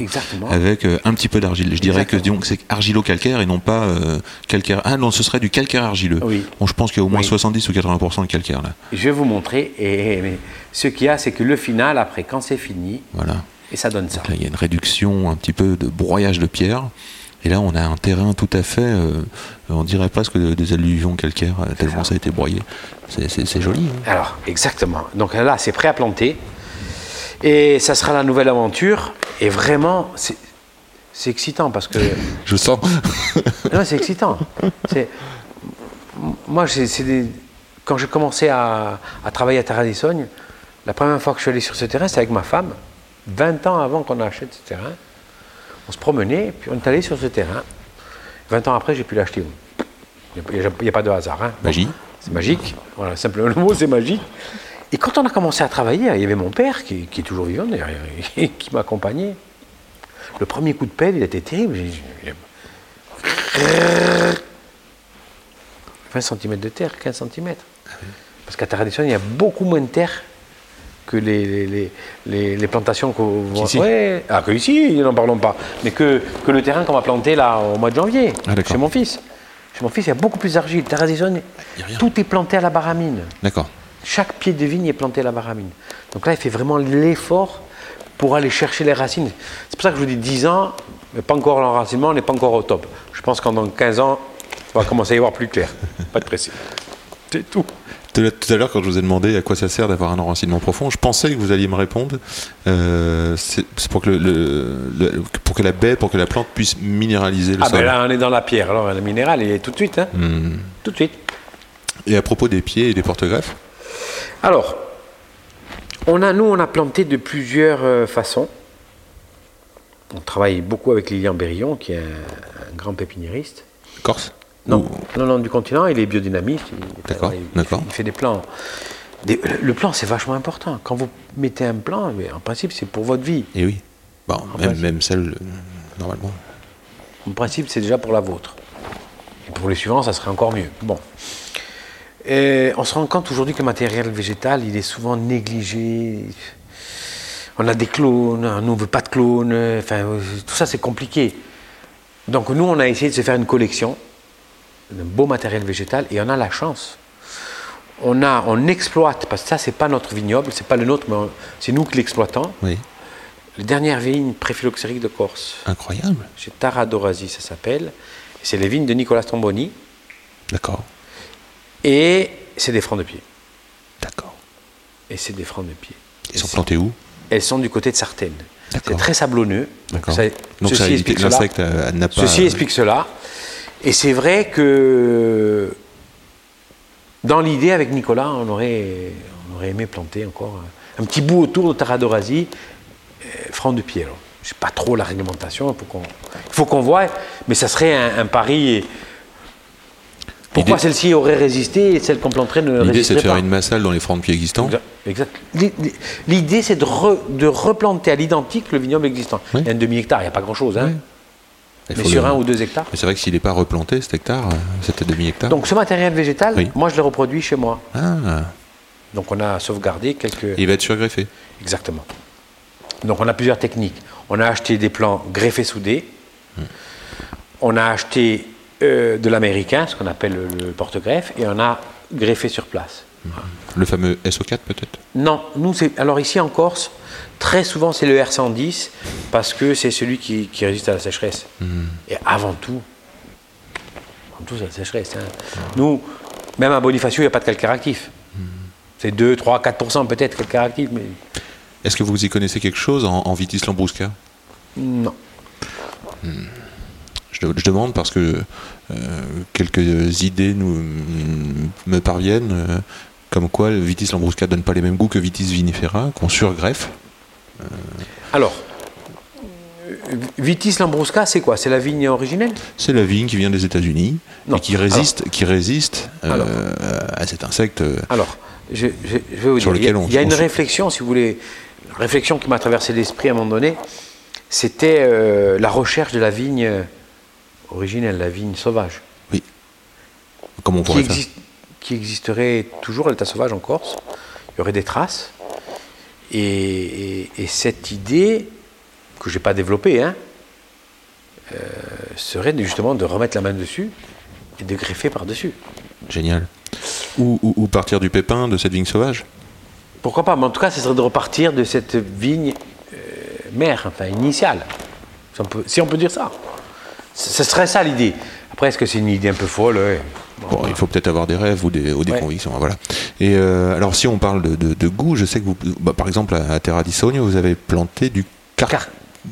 avec euh, un petit peu d'argile. Je dirais que c'est argilo-calcaire et non pas euh, calcaire. Ah non, ce serait du calcaire argileux. Oui. Bon, je pense qu'il y a au moins Oui. 70 ou 80% de calcaire là. Je vais vous montrer. Et, mais ce qu'il y a, c'est que le final, après, quand c'est fini, Voilà. et ça donne ça. Donc là, il y a une réduction, un petit peu de broyage de pierre. Et là, on a un terrain tout à fait, euh, on dirait presque de- des alluvions calcaires, tellement ça a été broyé. C'est joli. hein. Alors, exactement. Donc là, c'est prêt à planter. Et ça sera la nouvelle aventure. Et vraiment, c'est c'est excitant parce que. Je sens. non, c'est excitant. C'est- Moi, c'est c'est des- quand j'ai commencé à, à travailler à Terra-des-Sognes, la première fois que je suis allé sur ce terrain, c'était avec ma femme, 20 ans avant qu'on achète ce terrain. On se promenait, puis on est allé sur ce terrain. 20 ans après, j'ai pu l'acheter. Il n'y a, pas de hasard. hein. Magie. C'est magique. Voilà, simplement le mot, c'est magique. Et quand on a commencé à travailler, il y avait mon père, qui, qui est toujours vivant d'ailleurs, et qui m'accompagnait. Le premier coup de pelle, il était terrible. J'ai- j'ai- 20 cm de terre, 15 cm. Parce qu'à Terre il y a beaucoup moins de terre que les, les, les- les- les plantations qu'on voit. Ouais. Ah, que ici, n'en parlons pas. Mais que, que le terrain qu'on va planter là au mois de janvier, Ah, chez mon fils. Chez mon fils, il y a beaucoup plus d'argile. Rien. tout est planté à la baramine. D'accord. Chaque pied de vigne est planté à la baramine. Donc là, il fait vraiment l'effort pour aller chercher les racines. C'est pour ça que je vous dis 10 ans, mais pas encore l'enracinement, on n'est pas encore au top. Je pense qu'en dans 15 ans, on va commencer à y voir plus clair. Pas de pressé. C'est tout. Tout à- l'heure, quand je vous ai demandé à quoi ça sert d'avoir un enracinement profond, je pensais que vous alliez me répondre. euh, c'est pour que, le, le- le- pour que la baie, pour que la plante puisse minéraliser le Ah sol. ben là, on est dans la pierre. Alors, le minéral, il est tout de suite. Hein. Hmm. Tout de suite. Et à propos des pieds et des porte-greffes, Alors, on a, nous, on a planté de plusieurs euh, façons. On travaille beaucoup avec Lilian Berillon, qui est un, un grand pépiniériste. Corse Non, Ou- non, non, du continent, il est biodynamiste. il- D'accord, il, d'accord. fait- Il fait des plans. Des- le plan, c'est vachement important. Quand vous mettez un plan, mais en principe, c'est pour votre vie. Et oui. Bon, même, même celle, euh, normalement. En principe, c'est déjà pour la vôtre. Et pour les suivants, ça serait encore mieux. Bon. Et on se rend compte aujourd'hui que le matériel végétal, il est souvent négligé. On a des clones, on veut pas de clones. Enfin, tout ça, c'est compliqué. Donc nous, on a essayé de se faire une collection de beau matériel végétal et on a la chance. On, a, on exploite, parce que ça, c'est pas notre vignoble, c'est pas le nôtre, mais c'est nous qui l'exploitons. Oui. Les dernières vignes préphyloxériques de Corse. Incroyable. Chez Taradorasi, ça s'appelle. C'est les vignes de Nicolas Tomboni. D'accord. Et c'est des francs de pied. D'accord. Et c'est des francs de pied. Ils sont plantés où? Elles sont du côté de Sartène. C'est très sablonneux. D'accord. Donc ceci ça explique cela. euh, pas. Ceci explique cela. Et c'est vrai que dans l'idée, avec Nicolas, on aurait, on aurait aimé planter encore un, un petit bout autour de Taradorasi, euh, francs de pied. alors. Je sais pas trop la réglementation, il faut qu'on, il faut qu'on voie, mais ça serait un, un pari. et- Pourquoi celle-ci aurait résisté et celle qu'on planterait ne L'idée, c'est de résisterait faire pas une massale dans les francs de pied existants. Exact. exact. L'i- l'i- L'idée, c'est de, re- de replanter à l'identique le vignoble existant. Oui. Il y a un demi-hectare, il n'y a pas grand-chose. Hein. Mais sur le- un ou deux hectares. Mais c'est vrai que s'il n'est pas replanté, cet hectare, euh, cet demi-hectare. Donc ce matériel végétal, Oui. moi je le reproduis chez moi. Ah, Donc on a sauvegardé quelques... il va être surgreffé. Exactement. Donc on a plusieurs techniques. On a acheté des plants greffés soudés. On a acheté euh, de l'américain, ce qu'on appelle le, le porte-greffe, et on a greffé sur place. Le fameux SO4 peut-être? Non, nous, c'est. Alors ici en Corse, très souvent c'est le R110 parce que c'est celui qui, qui résiste à la sécheresse. Et avant tout, avant tout, c'est la sécheresse. hein. Nous, même à Bonifacio, il n'y a pas de calcaire actif. C'est 2, 3, 4% peut-être calcaire actif, mais Est-ce que vous y connaissez quelque chose en, en Vitis Lambrusca non. Je, je demande parce que euh, quelques idées nous, me parviennent, euh, comme quoi le Vitis Lambrusca donne pas les mêmes goûts que Vitis vinifera, qu'on surgreffe. Alors, euh, Vitis Lambrusca, c'est quoi? C'est la vigne originelle? C'est la vigne qui vient des États-Unis et qui résiste, qui résiste euh, Alors. à cet insecte. Alors, je, je- je vais vous Sur dire, il y a, lequel on- il y a on une réflexion, si vous voulez, une réflexion qui m'a traversé l'esprit à un moment donné, c'était euh, la recherche de la vigne originelle, la vigne sauvage, Oui. Comme on qui, pourrait faire. existe- qui existerait toujours à l'état sauvage en Corse. Il y aurait des traces. Et, et- et cette idée, que je n'ai pas développée, hein, euh, serait justement de remettre la main dessus et de greffer par-dessus. Génial. Ou, ou- ou partir du pépin de cette vigne sauvage? Pourquoi pas Mais en tout cas, ce serait de repartir de cette vigne euh, mère, enfin initiale. Si on peut, si on peut dire ça. Ce serait ça l'idée. Après, est-ce que c'est une idée un peu folle ouais? Bon, Bon, il faut peut-être avoir des rêves ou des, ou des Ouais. convictions. Voilà. Et euh, alors, si on parle de, de- de goût, je sais que vous, bah, par exemple, à, à Terra di Sogno, vous avez planté du car. Car-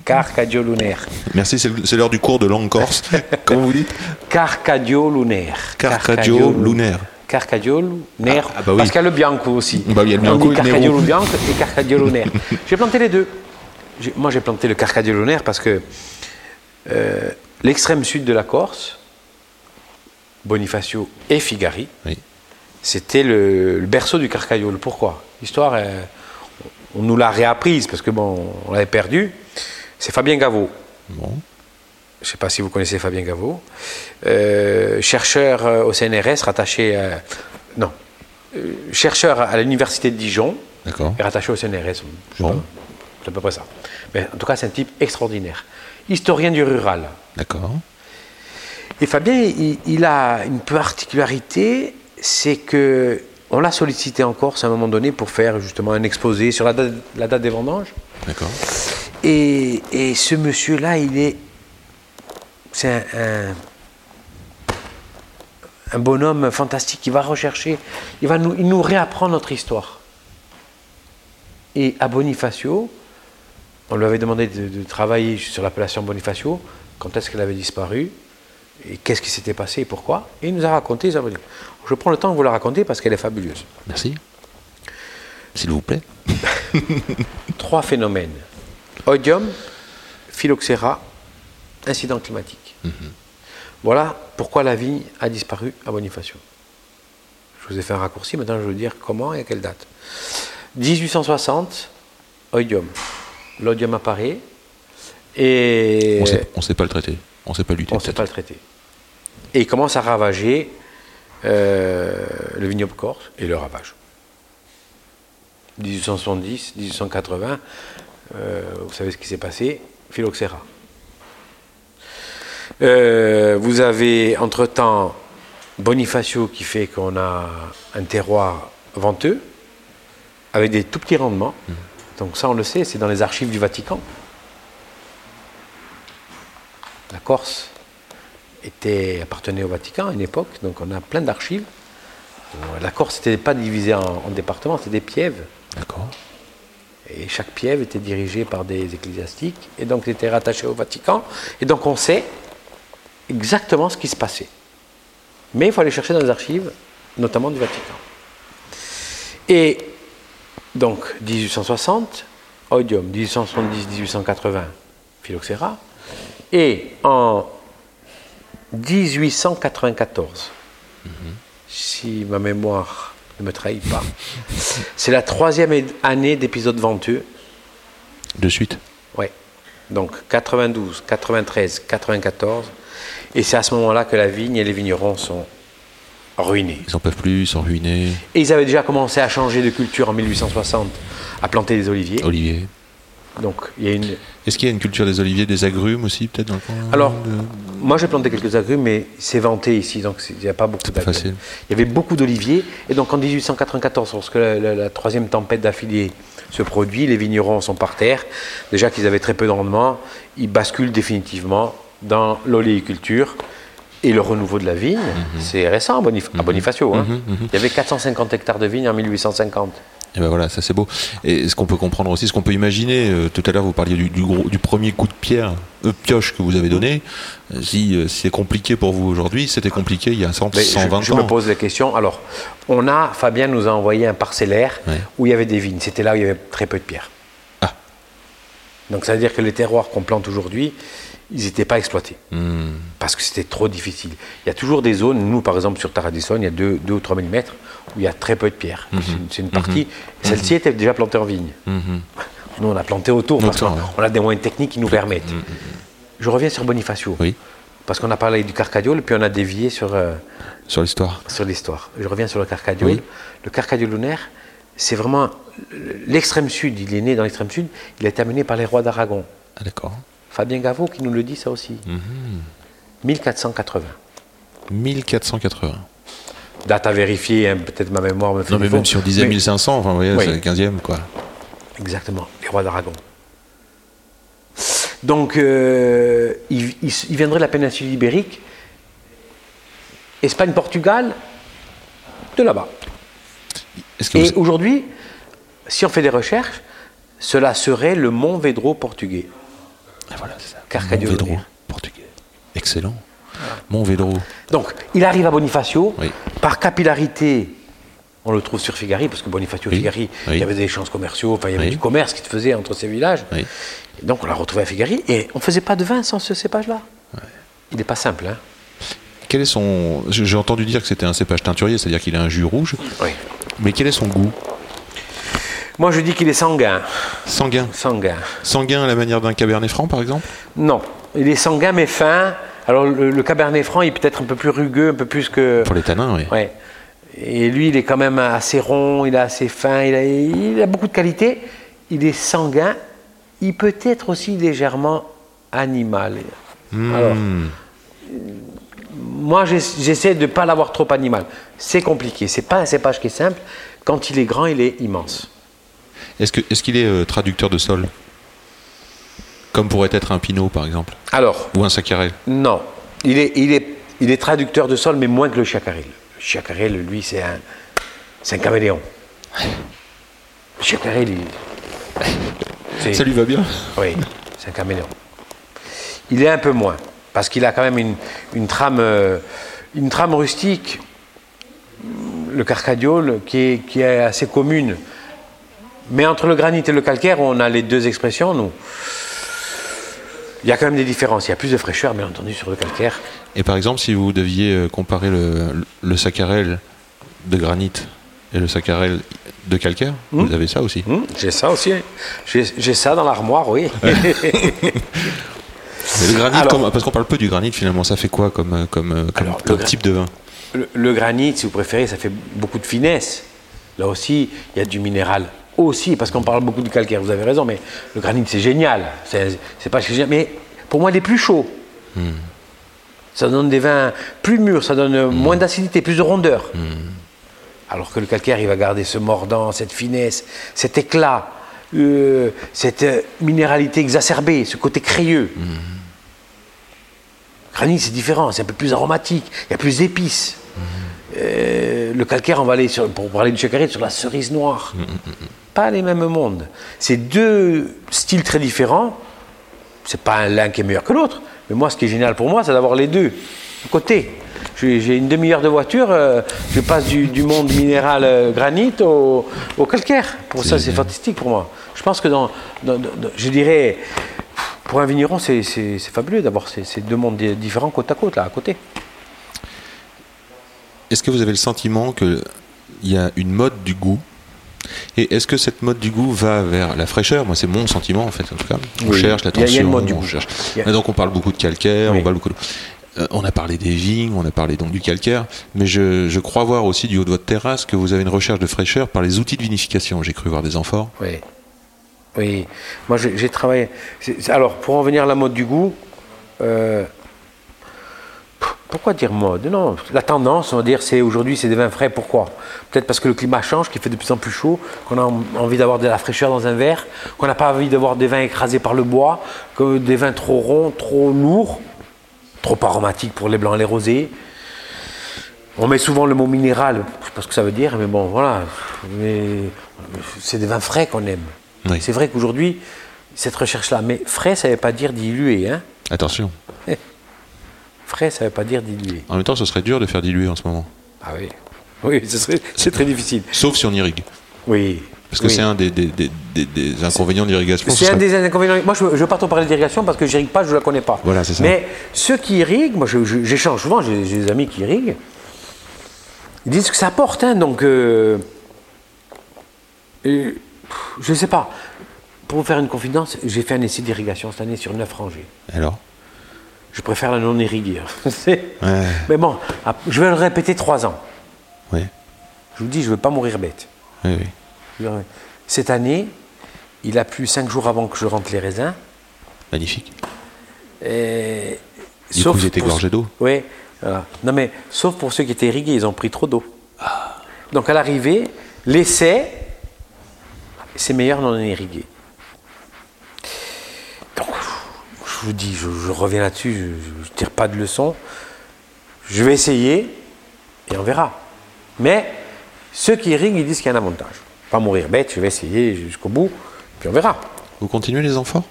Carcadio lunaire. Merci, c'est l'heure du cours de langue corse. Comment vous dites Carcadio lunaire. Carcadio lunaire. Carcadio lunaire. Ah, ah bah oui. Parce qu'il y a le bianco aussi. Bah oui, il y a le bianco Carcadio bianco et Carcadio lunaire. J'ai planté les deux. Moi, j'ai planté le Carcadio lunaire parce que euh, l'extrême sud de la Corse, Bonifacio et Figari, Oui. c'était le, le berceau du carcagnole. Pourquoi? L'histoire, euh, on nous l'a réapprise parce que bon, on l'avait perdu. C'est Fabien Gaveau. Bon. Je ne sais pas si vous connaissez Fabien Gaveau. Euh, chercheur euh, au CNRS, rattaché à. Non. Euh, chercheur à l'université de Dijon D'accord. et rattaché au CNRS. Bon. C'est à peu près ça. Mais en tout cas, c'est un type extraordinaire. Historien du rural. D'accord. Et Fabien, il, il a une particularité, c'est que on l'a sollicité en Corse à un moment donné pour faire justement un exposé sur la date, la date des vendanges. D'accord. Et, et ce monsieur-là, il est, c'est un, un- un bonhomme fantastique qui va rechercher, il va nous, il nous réapprend notre histoire. Et à Bonifacio, on lui avait demandé de, de travailler sur l'appellation Bonifacio, quand est-ce qu'elle avait disparu, et qu'est-ce qui s'était passé et pourquoi. Et il nous a raconté ça. Je prends le temps de vous la raconter parce qu'elle est fabuleuse. Merci. S'il vous plaît. Trois phénomènes. Odium, phylloxéra, incident climatique. Voilà pourquoi la vigne a disparu à Bonifacio. Je vous ai fait un raccourci, maintenant je vais vous dire comment et à quelle date. 1860, oidium. L'odium apparaît et On sait, on sait pas le traiter. On sait pas lutter. on ne sait pas le traiter. Et il commence à ravager euh, le vignoble corse et le ravage. 1870, 1880, euh, vous savez ce qui s'est passé, phylloxéra. Euh, vous avez entre-temps Bonifacio qui fait qu'on a un terroir venteux avec des tout petits rendements. Donc ça on le sait, c'est dans les archives du Vatican. La Corse était, appartenait au Vatican à une époque, donc on a plein d'archives. Euh, La Corse n'était pas divisée en, en départements, c'était des pièves. D'accord. Et chaque piève était dirigée par des ecclésiastiques, et donc était rattachée au Vatican. Et donc on sait exactement ce qui se passait. Mais il faut aller chercher dans les archives, notamment du Vatican. Et donc 1860, Odium, 1870-1880, Phylloxéra, et en 1894, si ma mémoire ne me trahit pas, c'est la troisième année d'épisode venteux. De suite. Ouais. Donc 92, 93, 94. Et c'est à ce moment-là que la vigne et les vignerons sont ruinés. Ils en peuvent plus, ils sont ruinés. Et ils avaient déjà commencé à changer de culture en 1860, à planter des oliviers. Olivier. Donc il y a une. Est-ce qu'il y a une culture des oliviers, des agrumes aussi, peut-être dans le coin Alors, de- moi j'ai planté quelques agrumes, mais c'est vanté ici, donc il n'y a pas beaucoup d'agrumes. Il y avait beaucoup d'oliviers, et donc en 1894, lorsque la, la- la troisième tempête d'affilée se produit, les vignerons sont par terre. Déjà qu'ils avaient très peu de rendement, ils basculent définitivement dans l'oléiculture et le renouveau de la vigne. Mhm. C'est récent à, Bonif- à Bonifacio. hein. Il y avait 450 hectares de vignes en 1850. Et ben voilà, ça c'est beau. Et ce qu'on peut comprendre aussi, ce qu'on peut imaginer, euh, tout à l'heure vous parliez du, du gros, du premier coup de pierre, euh, pioche que vous avez donné. Euh, Si, euh, si c'est compliqué pour vous aujourd'hui, c'était compliqué il y a 100, Mais je- 120 je, ans. me pose la question. Alors, on a, Fabien nous a envoyé un parcellaire Ouais. où il y avait des vignes. C'était là où il y avait très peu de pierres. Ah. Donc ça veut dire que les terroirs qu'on plante aujourd'hui, ils n'étaient pas exploités. Hmm. Parce que c'était trop difficile. Il y a toujours des zones, nous par exemple sur Taradisson, il y a 2 ou 3 mm où il y a très peu de pierres. Mhm. C'est une- partie. Celle-ci était déjà plantée en vigne. Nous on a planté autour parce qu'on a des moyens techniques qui nous permettent. Je reviens sur Bonifacio. Oui, Parce qu'on a parlé du carcadiol, puis on a dévié sur... euh, sur l'histoire. sur l'histoire. Je reviens sur le carcadiol. Oui. Le carcadiol lunaire, c'est vraiment l'extrême sud. Il est né dans l'extrême sud. Il a été amené par les rois d'Aragon. Ah, d'accord. Fabien Gaveau qui nous le dit ça aussi. Mhm. 1480. 1480. Date à vérifier, hein, peut-être ma mémoire me fait Non, mais même si on disait Mais- 1500, enfin, vous voyez, Oui. c'est le 15e, quoi. Exactement, les rois d'Aragon. Donc, euh, il, il- il viendrait de la péninsule ibérique, Espagne, Portugal, de là-bas. Et vous... aujourd'hui, si on fait des recherches, cela serait le Mont Védro portugais. Ah, voilà, c'est ça. Montvédro, lunaire. portugais. Excellent. Montvédro. Donc, il arrive à Bonifacio. Oui. Par capillarité, on le trouve sur Figari, parce que Bonifacio Oui. Figari, Oui. il y avait des échanges commerciaux, enfin, il y avait du commerce qui se faisait entre ces villages. Et donc, on l'a retrouvé à Figari. Et on ne faisait pas de vin sans ce cépage-là. Il n'est pas simple. Hein Quel est son. J'ai j'ai entendu dire que c'était un cépage teinturier, c'est-à-dire qu'il a un jus rouge. oui. Mais quel est son goût? Moi, je dis qu'il est sanguin. Sanguin. Sanguin. Sanguin à la manière d'un cabernet franc, par exemple? Non, il est sanguin mais fin. Alors, le, le cabernet franc, il est peut-être un peu plus rugueux, un peu plus que. Pour les tanins, oui. Ouais. Et lui, il est quand même assez rond, il est assez fin, il a, il a beaucoup de qualités. Il est sanguin. Il peut être aussi légèrement animal. Alors, Hmm. moi, j'ess- j'essaie de ne pas l'avoir trop animal. C'est compliqué. C'est pas un cépage qui est simple. Quand il est grand, il est immense. Est-ce qu'il est, euh, traducteur de sol? Comme pourrait être un pinot, par exemple Alors, Ou un sacarel non. Il est, il est il est traducteur de sol, mais moins que le chacarel. Le chacarel, lui, c'est un, c'est un caméléon. Le chacarel, il- Ça lui va bien oui, c'est un caméléon. Il est un peu moins, parce qu'il a quand même une, une trame, euh, une trame rustique, le carcadiol, qui est, qui est assez commune. Mais entre le granit et le calcaire, on a les deux expressions, nous. Il y a quand même des différences. Il y a plus de fraîcheur, bien entendu, sur le calcaire. Et par exemple, si vous deviez euh, comparer le, le sacarel de granit et le sacarel de calcaire, vous avez ça aussi. Hum, j'ai ça aussi. J'ai ça dans l'armoire, oui. Le granit, Alors- comme- parce qu'on parle peu du granit finalement, ça fait quoi comme, euh, comme, euh, comme, Alors, le comme gra- type de vin? Le, le granit, si vous préférez, ça fait beaucoup de finesse. Là aussi, il y a du minéral aussi, parce qu'on parle beaucoup du calcaire, vous avez raison, mais le granit, c'est génial. C'est c'est pas génial, mais pour moi, il est plus chaud. Ça donne des vins plus mûrs, ça donne moins d'acidité, plus de rondeur. Alors que le calcaire, il va garder ce mordant, cette finesse, cet éclat, euh, cette euh, minéralité exacerbée, ce côté crayeux. Granit, c'est différent, c'est un peu plus aromatique, il y a plus d'épices. Euh, le calcaire, on va aller, sur, pour parler du chacaré, sur la cerise noire. Pas les mêmes mondes. C'est deux styles très différents. C'est pas un- l'un qui est meilleur que l'autre. Mais moi, ce qui est génial pour moi, c'est d'avoir les deux de côté. J'ai une demi-heure de voiture, euh, je passe du, du monde minéral euh, granit au, au calcaire. Pour ça, c'est fantastique pour moi. Je pense que dans, dans- dans- dans- je dirais, pour un vigneron, c'est fabuleux d'avoir ces, ces deux mondes di- différents côte à côte, là, à côté. Est-ce que vous avez le sentiment qu'il y a une mode du goût Et est-ce que cette mode du goût va vers la fraîcheur? Moi, c'est mon sentiment en fait, en tout cas. On Oui. cherche Il y a- l'attention. il y a une mode du on goût. cherche- a- donc, on parle beaucoup de calcaire, Oui. on parle beaucoup de- Euh, on a parlé des vignes, on a parlé donc du calcaire, mais je, je crois voir aussi du haut de votre terrasse que vous avez une recherche de fraîcheur par les outils de vinification. J'ai cru voir des amphores. Oui. Oui. Moi, j'ai travaillé. alors, pour en venir à la mode du goût, euh, pourquoi dire mode? Non, la tendance, on va dire, c'est aujourd'hui, c'est des vins frais. Pourquoi? Peut-être parce que le climat change, qu'il fait de plus en plus chaud, qu'on a en- envie d'avoir de la fraîcheur dans un verre, qu'on n'a pas envie d'avoir des vins écrasés par le bois, que des vins trop ronds, trop lourds, trop aromatiques pour les blancs et les rosés. On met souvent le mot minéral, je sais pas ce que ça veut dire, mais bon, voilà. Mais c'est des vins frais qu'on aime. Oui. C'est vrai qu'aujourd'hui, cette recherche-là, mais frais, ça ne veut pas dire dilué. Hein Attention. Frais, ça ne veut pas dire dilué. En même temps, ce serait dur de faire diluer en ce moment. Ah oui. Oui, ce c'est très difficile. Sauf si on irrigue. Oui. Parce que Oui. c'est un des, des- des- des- des inconvénients de l'irrigation. ce C'est un des inconvénients. Moi, je ne veux pas trop parler d'irrigation parce que je n'irrigue pas, je ne la connais pas. Voilà, c'est ça. Mais ceux qui irriguent, moi, j'échange souvent, j'ai des amis qui irriguent, ils disent que ça apporte. Hein, donc, euh, je ne sais pas. Pour vous faire une confidence, j'ai fait un essai d'irrigation cette année sur 9 rangées. Alors? Je préfère la non irriguée. C'est- Ouais. Mais bon, ap- je vais le répéter trois ans. Oui, Je vous dis, je ne veux pas mourir bête. oui, oui. Cette année, il a plu cinq jours avant que je rentre les raisins. Magnifique. Et... Du coup, vous étiez pour- gorgé d'eau Oui. voilà. Non, mais sauf pour ceux qui étaient irrigués, ils ont pris trop d'eau. Ah. Donc à l'arrivée, l'essai, c'est meilleur non irrigué. Donc, je vous dis, je, je reviens là-dessus, je ne tire pas de leçon. Je vais essayer et on verra. Mais ceux qui irriguent, ils disent qu'il y a un avantage. Pas mourir bête, je vais essayer jusqu'au bout, puis on verra. Vous continuez les amphores?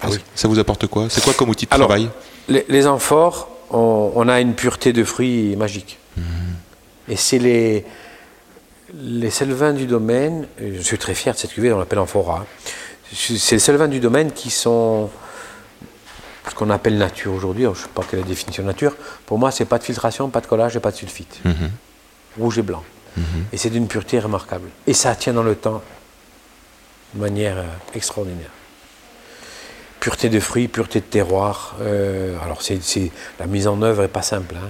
Ah oui. Ça vous apporte quoi? C'est quoi comme outil de Alors, travail? Les, les amphores, on, on a une pureté de fruits magique. Et c'est les, les seuls vins du domaine, je suis très fier de cette cuvée, on l'appelle amphora. C'est les seuls vins du domaine qui sont ce qu'on appelle nature aujourd'hui. Je ne sais pas quelle est la définition de nature. Pour moi, c'est pas de filtration, pas de collage et pas de sulfite. Mhm. Rouge et blanc. Et c'est d'une pureté remarquable. Et ça tient dans le temps de manière euh, extraordinaire pureté de fruits, pureté de terroir. euh, alors, c'est, la mise en œuvre n'est pas simple. Hein.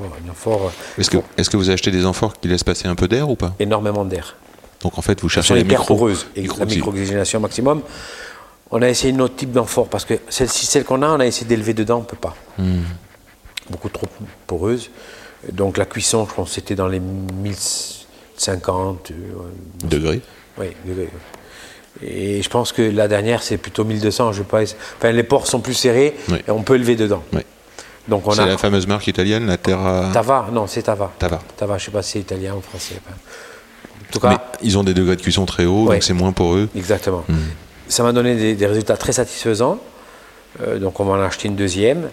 Euh, Est-ce que, est-ce que vous achetez des amphores qui laissent passer un peu d'air ou pas? Énormément d'air. Donc en fait, vous cherchez les micro- la micro-oxygénation maximum. On a essayé une autre type d'amphore parce que celle-ci, celle qu'on a, on a essayé d'élever dedans, on ne peut pas. Hmm. Beaucoup trop poreuse. Donc la cuisson, je pense, c'était dans les 1050. euh, degrés. Oui, degrés. Et je pense que la dernière, c'est plutôt 1200. Je pas, enfin, les ports sont plus serrés Oui. et on peut élever dedans. Oui. Donc on C'est a la fameuse marque italienne, la Terra. Tava, non, c'est Tava. Tava. Tava, je sais pas si c'est italien ou français. En tout Mais cas, ils ont des degrés de cuisson très hauts, Ouais. donc c'est moins pour eux. exactement. Ça m'a donné des, des résultats très satisfaisants. Euh, donc on va en acheter une deuxième.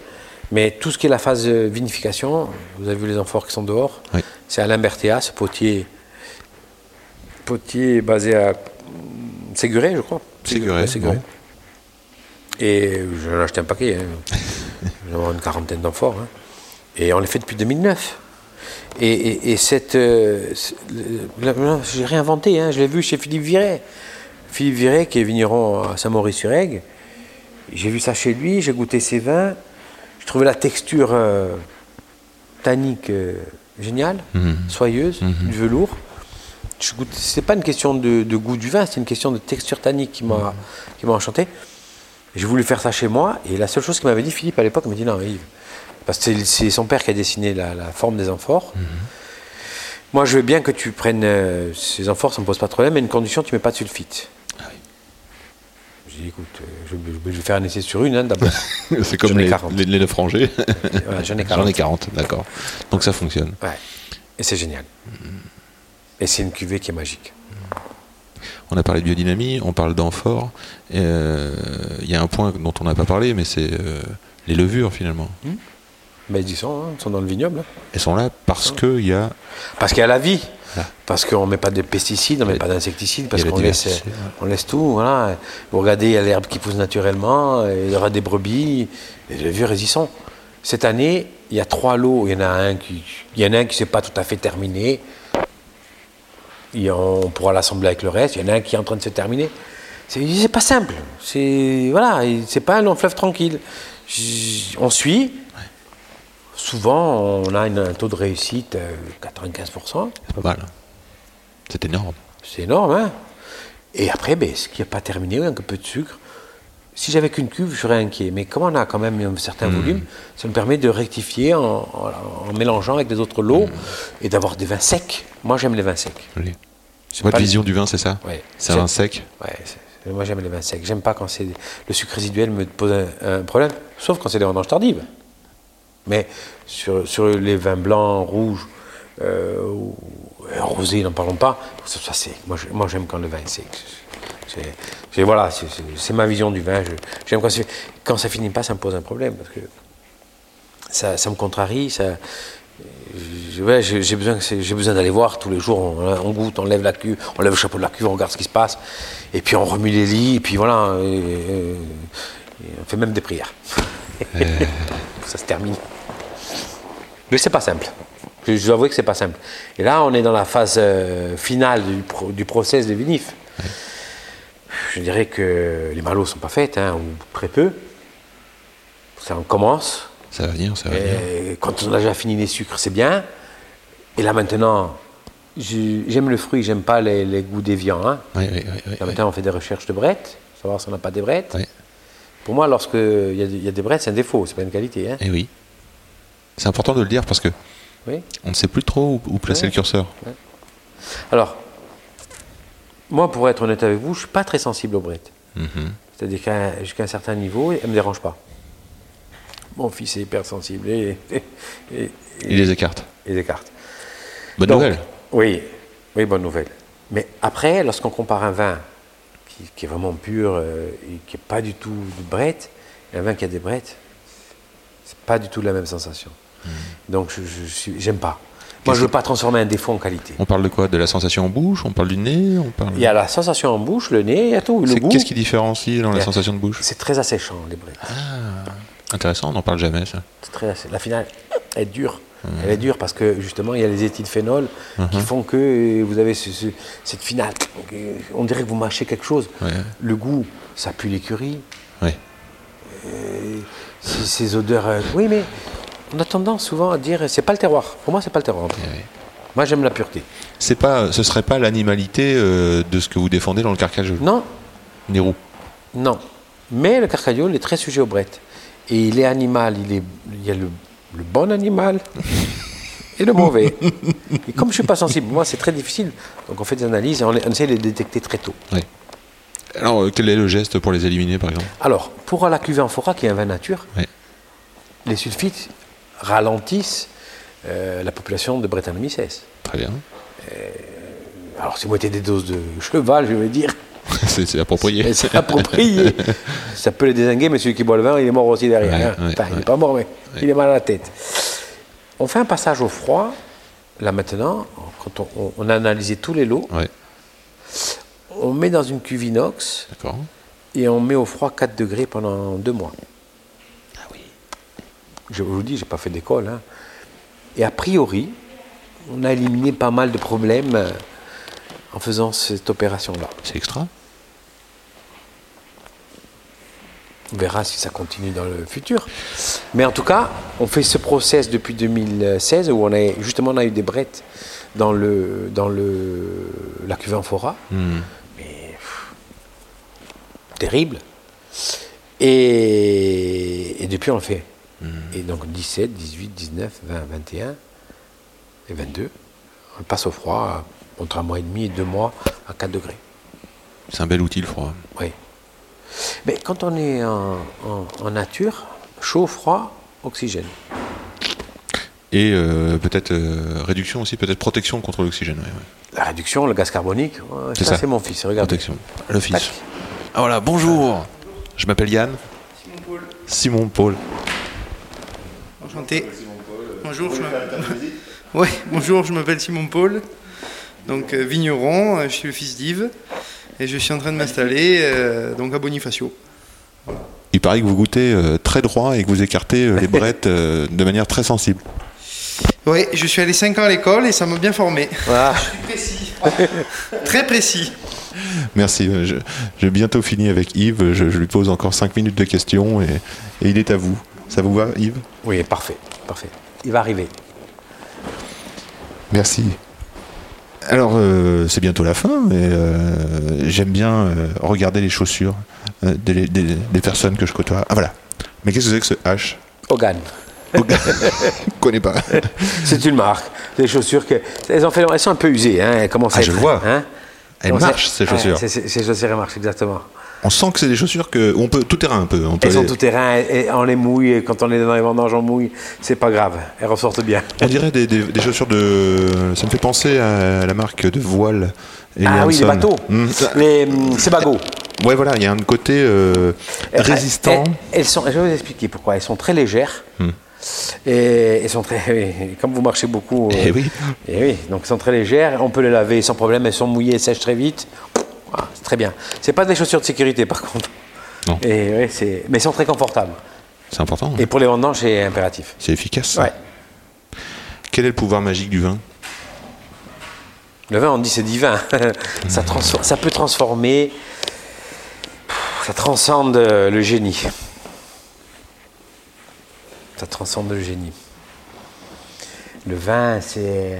Mais tout ce qui est la phase vinification, vous avez vu les amphores qui sont dehors, Oui. c'est Alain Berthéa, ce potier, potier basé à Séguré, je crois. Séguré, Séguré. Et j'en ai acheté un paquet. Hein. J'en ai une quarantaine d'amphores. hein. Et on les fait depuis 2009. Et, et- et cette. euh, j'ai réinventé, hein, je l'ai vu chez Philippe Viret. Philippe Viret, qui est vigneron à Saint-Maurice-sur-Aigle. J'ai vu ça chez lui, j'ai goûté ses vins. Je trouvais la texture euh, tannique euh, géniale, Mhm. soyeuse, du velours. Goûte- C'est pas une question de, de goût du vin, c'est une question de texture tannique qui m'a enchanté. J'ai voulu faire ça chez moi, et la seule chose qu'il m'avait dit, Philippe, à l'époque, il m'a dit non, Yves, parce que c'est- son père qui a dessiné la, la forme des amphores. Moi, je veux bien que tu prennes euh, ces amphores, ça ne me pose pas de problème, mais une condition, tu ne mets pas de sulfite. J'ai dit, écoute, euh, je, je- je vais faire un essai sur une, hein, d'abord. c'est comme J'en les, 40. les, les neuf rangées. Voilà, J'en ai J'en 40. ai 40, d'accord. Donc ça fonctionne. Ouais. Et c'est génial. Et c'est une cuvée qui est magique. On a parlé de biodynamie, on parle d'amphore. euh, Il y a un point dont on n'a pas parlé, mais c'est euh, les levures finalement. Mais ils y sont, hein, ils sont dans le vignoble. hein. Elles sont là parce qu'il y a. Parce qu'il y a la vie. Voilà. Parce qu'on ne met pas de pesticides, on ne met pas d'insecticides, parce qu'on laisse, ouais. on laisse tout. Voilà. Vous regardez, il y a l'herbe qui pousse naturellement, et il y aura des brebis, les levures, elles y sont. Cette année, il y a trois lots. Il y en a un qui il y en a un qui ne s'est pas tout à fait terminé. A- on pourra l'assembler avec le reste. Il y en a un qui est en train de se terminer. C'est pas simple. C'est voilà, et c'est pas un long fleuve tranquille. On suit. Souvent, on a un taux de réussite euh, 95%. C'est pas mal. C'est énorme. C'est énorme, hein Et après, ben, ce qui n'est pas terminé, un peu de sucre. Si j'avais qu'une cuve, je serais inquiet. Mais comme on a quand même un certain volume, ça me permet de rectifier en, en- en mélangeant avec des autres lots et d'avoir des vins secs. Moi, j'aime les vins secs. Joli. Votre vision du vin, c'est ça Ouais. C'est un vin sec c'est- moi, j'aime les vins secs. J'aime pas quand c'est le sucre résiduel me pose un, un problème, sauf quand c'est des vendanges tardives. Mais sur, sur les vins blancs, rouges, euh, ou euh, rosés, n'en parlons pas, ça, ça, c'est moi, j'aime quand le vin est sec. C'est, voilà, c'est, ma vision du vin. J'aime quand, quand ça finit pas, ça me pose un problème parce que ça, ça me contrarie. Ça, ouais, j'ai, besoin, j'ai besoin d'aller voir tous les jours. On, on goûte, on lève la cuve, on lève le chapeau de la cuve, on regarde ce qui se passe, et puis on remue les lits, et puis voilà, et- et- et on fait même des prières. ça se termine. Mais c'est pas simple. Je, dois avouer que c'est pas simple. Et là, on est dans la phase euh, finale du, pro- du process de vinif. Je dirais que les malos sont pas faites, hein, ou très peu. Ça en commence. Ça va venir, ça va venir. Et quand on a déjà fini les sucres, c'est bien. Et là maintenant, j'aime le fruit, j'aime pas les, les goûts déviants. Hein. Oui, oui, oui, oui, Là maintenant, on fait des recherches de brettes, savoir si on n'a pas des brettes. Pour moi, lorsqu'il y, a des- il y a des brettes, c'est un défaut, c'est pas une qualité. Hein. Eh oui. C'est important de le dire parce que Oui. on ne sait plus trop où, où placer le curseur. Alors, moi, pour être honnête avec vous, je suis pas très sensible aux brettes. Mhm. C'est-à-dire qu'à jusqu'à un certain niveau, elles ne me dérangent pas. Mon fils est hypersensible et, et, et, Il les écarte. et les écarte. Bonne Donc, nouvelle. Oui, oui, bonne nouvelle. Mais après, lorsqu'on compare un vin qui, qui est vraiment pur euh, et qui n'est pas du tout de brette, et un vin qui a des brettes, c'est pas du tout la même sensation. Donc je, j'aime pas. Moi, je veux que- pas transformer un défaut en qualité. On parle de quoi? De la sensation en bouche? On parle du nez? On parle... Il y a la sensation en bouche, le nez, il y a tout. Qu'est-ce qui différencie dans la sensation de bouche? C'est très asséchant, les brettes. Intéressant, on n'en parle jamais, ça. Très La finale elle est dure. Elle est dure parce que justement, il y a les éthylphénols qui font que euh, vous avez ce- ce- cette finale. Euh, On dirait que vous mâchez quelque chose. Ouais. Le goût, ça pue l'écurie. Oui. Ces, ces odeurs. euh, Oui, mais on a tendance souvent à dire c'est pas le terroir. Pour moi, c'est pas le terroir. oui. Moi, j'aime la pureté. C'est pas, ce serait pas l'animalité euh, de ce que vous défendez dans le carcajou? Non, Nérou. non. Mais le carcagnole est très sujet aux brettes. Et il est animal. Il, est, il y a le, le bon animal et le mauvais. et comme je suis pas sensible, moi, c'est très difficile. Donc, on fait des analyses et on, essaie de les détecter très tôt. Oui. Alors, euh, quel est le geste pour les éliminer, par exemple? Alors, pour la cuvée amphora, qui est un vin nature, Oui. les sulfites, ralentissent euh, la population de Brettanomyces. Très bien. Alors, c'est moitié des doses de cheval, je veux dire. c'est approprié. C'est approprié. ça peut les désinguer, mais celui qui boit le vin, il est mort aussi derrière. Ouais, hein. ouais, Enfin, il n'est pas mort, mais il est mal à la tête. On fait un passage au froid, là maintenant, quand on, on- on a analysé tous les lots, on met dans une cuve inox d'accord. et on met au froid 4 degrés pendant deux mois. Je vous dis, je n'ai pas fait d'école. hein. Et a priori, on a éliminé pas mal de problèmes euh, en faisant cette opération-là. C'est extra? On verra si ça continue dans le futur. Mais en tout cas, on fait ce process depuis 2016 où on a justement on a eu des brettes dans le dans le la cuve amphora, Hmm. mais pff, terrible. Et, et depuis on le fait. Et donc 17, 18, 19, 20, 21 et 22, on passe au froid entre un mois et demi et deux mois à 4 degrés. C'est un bel outil le froid. Oui. Mais quand on est en, en- en nature, chaud, froid, oxygène. Et euh, peut-être euh, réduction aussi, peut-être protection contre l'oxygène. ouais, ouais. La réduction, le gaz carbonique, ouais, C'est ça, ça. c'est mon fils, regarde. Protection. Le fils. Ah voilà, bonjour. Je m'appelle Yann. Simon Paul. Simon Paul. Enchanté. Bonjour, je m'appelle. Ouais, bonjour, je m'appelle Simon Paul. Donc euh, vigneron, euh, je suis le fils d'Yves et je suis en train de m'installer euh, donc à Bonifacio. Il paraît que vous goûtez euh, très droit et que vous écartez euh, les brettes euh, de manière très sensible. Ouais, je suis allé 5 ans à l'école et ça m'a bien formé. Voilà. Précis. Très précis. Merci. Je- J'ai bientôt fini avec Yves. Je, je lui pose encore 5 minutes de questions et, et il est à vous. Ça vous va, Yves? Oui, parfait, parfait. Il va arriver. Merci. Alors, euh, c'est bientôt la fin, mais euh, j'aime bien euh, regarder les chaussures euh, des, des- des personnes que je côtoie. Ah voilà. Mais qu'est-ce que c'est que ce H? Hogan. Je connais pas. C'est une marque. Des chaussures que. Elles, ont fait, elles sont un peu usées. Hein, elles commencent à Ah, je être- vois. Hein, Elles marchent, ces Ouais, chaussures. c'est- c'est- ces chaussures, elles marchent, exactement. On sent que c'est des chaussures que on peut tout terrain un peu. On, peut Elles sont tout terrain, et on les mouille, et quand on est dans les vendanges, on mouille. C'est pas grave, elles ressortent bien. on dirait des, des- des chaussures de. Ça me fait penser à la marque de voile. Ah oui, les bateaux. Hmm. Les, c'est bagot. Ouais, voilà, il y a un côté euh, résistant. Elles, elles sont, je vais vous expliquer pourquoi. Elles sont très légères. Hmm. Et elles sont très. oui, Comme vous marchez beaucoup. Eh oui. et oui, donc elles sont très légères. On peut les laver sans problème. Elles sont mouillées, elles sèchent très vite. Voilà, c'est très bien. C'est pas des chaussures de sécurité par contre. Non. Et ouais, c'est, mais elles sont très confortables. C'est important. Et pour les vendanges, c'est impératif. C'est efficace. Ouais. Quel est le pouvoir magique du vin? Le vin, on dit c'est divin. ça, transfor- ça peut transformer. Ça transcende le génie. Ça transcende le génie. Le vin, c'est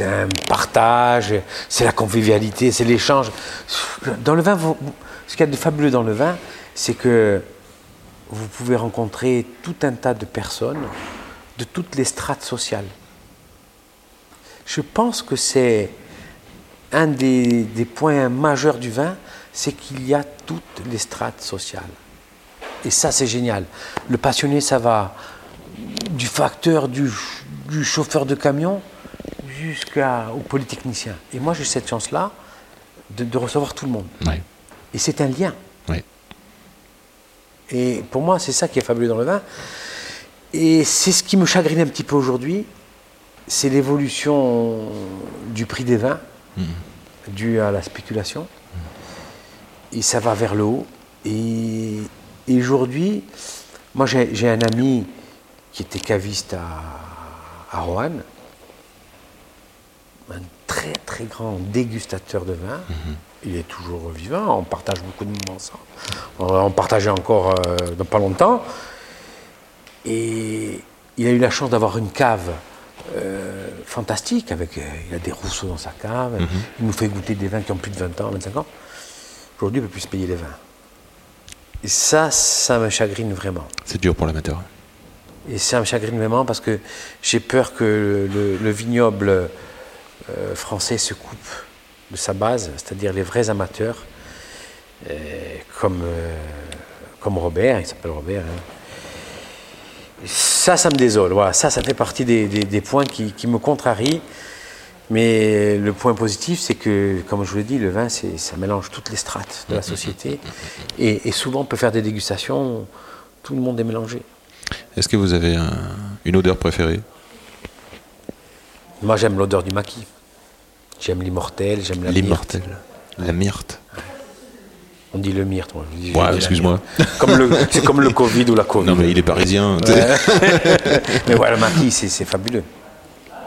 un partage, c'est la convivialité, c'est l'échange. Dans le vin, ce qu'il y a de fabuleux dans le vin, c'est que vous pouvez rencontrer tout un tas de personnes de toutes les strates sociales. Je pense que c'est un des, points majeurs du vin, c'est qu'il y a toutes les strates sociales. Et ça, c'est génial. Le passionné, ça va du facteur, du, du chauffeur de camion, jusqu'au polytechnicien. Et moi, j'ai cette chance-là de, de recevoir tout le monde. Et c'est un lien. Et pour moi, c'est ça qui est fabuleux dans le vin. Et c'est ce qui me chagrine un petit peu aujourd'hui, c'est l'évolution du prix des vins, dû à la spéculation. Et ça va vers le haut. Et, et aujourd'hui, moi j'ai un ami qui était caviste à, à Roanne, un très très grand dégustateur de vin. Il est toujours vivant, on partage beaucoup de moments ensemble. On partager encore euh, dans pas longtemps. Et il a eu la chance d'avoir une cave euh, fantastique. Avec, euh, il a des rousseaux dans sa cave. Il nous fait goûter des vins qui ont plus de 20 ans, 25 ans. Aujourd'hui, il ne peut plus se payer les vins. Et ça, ça me chagrine vraiment. C'est dur pour l'amateur. Et ça me chagrine vraiment parce que j'ai peur que le, le vignoble euh, français se coupe de sa base, c'est-à-dire les vrais amateurs, euh, comme, euh, comme Robert, il s'appelle Robert, hein, Ça, ça me désole. Voilà. Ça, ça fait partie des, des- points qui, qui me contrarient. Mais le point positif, c'est que, comme je vous l'ai dit, le vin, ça mélange toutes les strates de la société. Et, et souvent, on peut faire des dégustations, tout le monde est mélangé. Est-ce que vous avez un- une odeur préférée? Moi, j'aime l'odeur du maquis. J'aime l'immortel, j'aime la myrte. L'immortel. La myrte. On dit le myrte, moi. je dis- je dis Ouais, la excuse-moi. Comme C'est comme le Covid ou la Covid. Non, mais il est parisien. Mais ouais, le maquis, c'est fabuleux.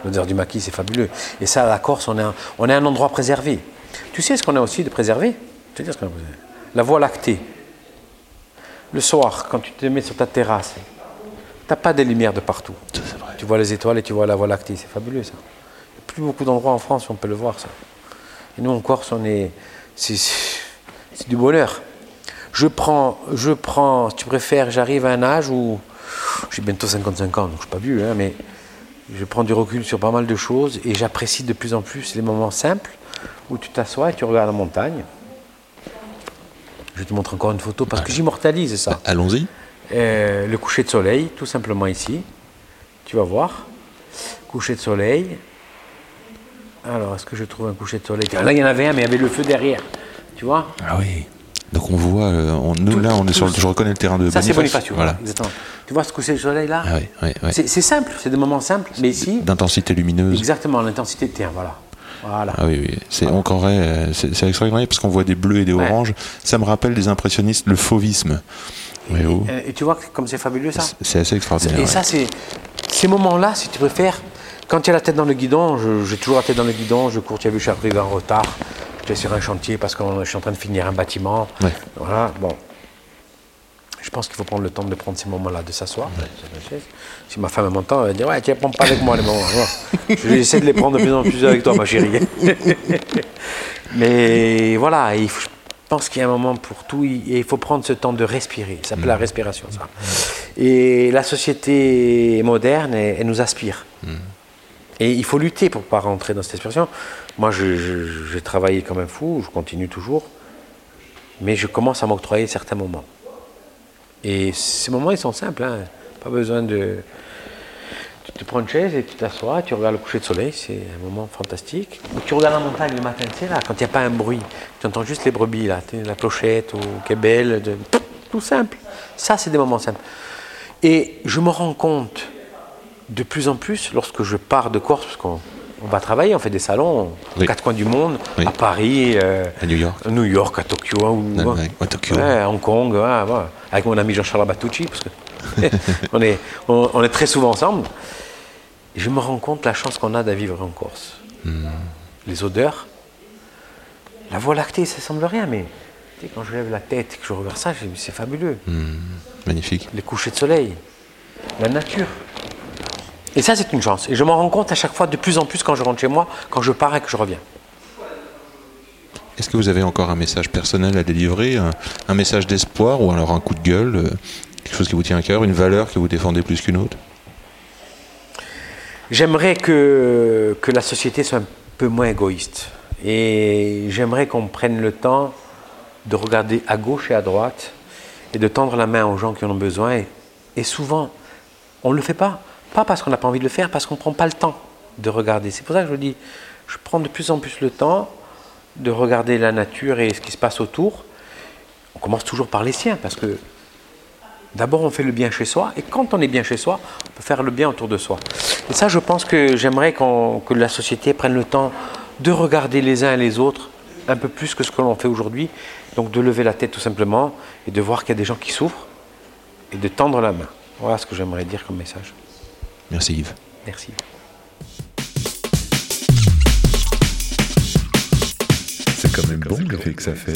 L'odeur du maquis, c'est fabuleux. Et ça, à la Corse, on est un, on est un endroit préservé. Tu sais ce qu'on a aussi de préservé? Te dire ce qu'on a de préservé. La voie lactée. Le soir, quand tu te mets sur ta terrasse, tu n'as pas des lumières de partout. Tu vois les étoiles et tu vois la voie lactée. C'est fabuleux, ça. Il n'y a plus beaucoup d'endroits en France où on peut le voir, ça. Et nous, en Corse, on est. C'est c'est du bonheur. Je prends, je prends, si tu préfères, j'arrive à un âge où j'ai bientôt 55 ans, donc je suis pas vieux, hein, mais je prends du recul sur pas mal de choses et j'apprécie de plus en plus les moments simples où tu t'assois et tu regardes la montagne. Je te montre encore une photo parce que j'immortalise ça. Allons-y. Euh, le coucher de soleil, tout simplement ici. Tu vas voir. Coucher de soleil. Alors, est-ce que je trouve un coucher de soleil? Là, il y en avait un, mais il y avait le feu derrière. Tu vois? Ah oui. Donc on voit, euh, on- nous Tout- là on est sur le, je reconnais le terrain de Ça, c'est Boniface. Bonifacio. Voilà. Exactement. Tu vois ce coucher de soleil là? Ah oui, oui, oui. C'est c'est simple, c'est des moments simples, mais ici, D'intensité lumineuse. exactement, l'intensité de terre, voilà. Voilà. Ah oui, oui. C'est encore euh, c'est c'est extraordinaire parce qu'on voit des bleus et des Ouais. oranges. Ça me rappelle des impressionnistes, le fauvisme. Oui, Et tu vois comme c'est fabuleux ça C'est assez extraordinaire. Et ouais. ça, c'est ces moments-là, si tu préfères, quand tu as la tête dans le guidon, j'ai toujours la tête dans le guidon, je cours, tu as vu, je suis arrivé en retard, j'étais sur un chantier parce que je suis en train de finir un bâtiment. Ouais. Voilà, bon. Je pense qu'il faut prendre le temps de prendre ces moments-là, de s'asseoir chaise. Si ma femme m'entend, elle va dire Ouais, tu les prends pas avec moi les moments. Je vais essayer de les prendre de plus en plus avec toi, ma chérie. Mais voilà, il faut- pense qu'il y a un moment pour tout et il faut prendre ce temps de respirer. Ça s'appelle la respiration, ça. Et la société moderne, elle, elle nous aspire. Et il faut lutter pour ne pas rentrer dans cette expression. Moi, je- je- j'ai travaillé comme un fou, je continue toujours, mais je commence à m'octroyer certains moments. Et ces moments, ils sont simples. hein. Pas besoin de. Tu prends une chaise et tu t'assois, tu regardes le coucher de soleil, c'est un moment fantastique. Ou tu regardes la montagne le matin, tu sais, là, quand il n'y a pas un bruit, tu entends juste les brebis, là, la clochette ou qui est belle, de- tout simple. Ça, c'est des moments simples. Et je me rends compte de plus en plus, lorsque je pars de Corse, parce qu'on on va travailler, on fait des salons aux Oui. quatre coins du monde, Oui. à Paris, euh, À New York. à New York, à Tokyo, ou, À- à Tokyo. Ouais, à Hong Kong, ouais, avec mon ami Jean-Charles Abatucci, parce que on, est, on, on est très souvent ensemble. Et je me rends compte la chance qu'on a de vivre en Corse. Les odeurs, la voie lactée, ça semble rien, mais tu sais, quand je lève la tête et que je regarde ça, c'est fabuleux. Magnifique. Les couchers de soleil, la nature. Et ça, c'est une chance. Et je m'en rends compte à chaque fois de plus en plus quand je rentre chez moi, quand je pars et que je reviens. Est-ce que vous avez encore un message personnel à délivrer, un, un message d'espoir ou alors un coup de gueule, euh, quelque chose qui vous tient à cœur, une valeur que vous défendez plus qu'une autre? J'aimerais que, que la société soit un peu moins égoïste. Et j'aimerais qu'on prenne le temps de regarder à gauche et à droite et de tendre la main aux gens qui en ont besoin. Et, et souvent, on ne le fait pas. Pas parce qu'on n'a pas envie de le faire, parce qu'on ne prend pas le temps de regarder. C'est pour ça que je dis, je prends de plus en plus le temps de regarder la nature et ce qui se passe autour. On commence toujours par les siens, parce que D'abord, on fait le bien chez soi, et quand on est bien chez soi, on peut faire le bien autour de soi. Et ça, je pense que j'aimerais que la société prenne le temps de regarder les uns et les autres un peu plus que ce que l'on fait aujourd'hui. Donc de lever la tête tout simplement et de voir qu'il y a des gens qui souffrent et de tendre la main. Voilà ce que j'aimerais dire comme message. Merci Yves. Merci. C'est quand même bon l'effet que ça fait.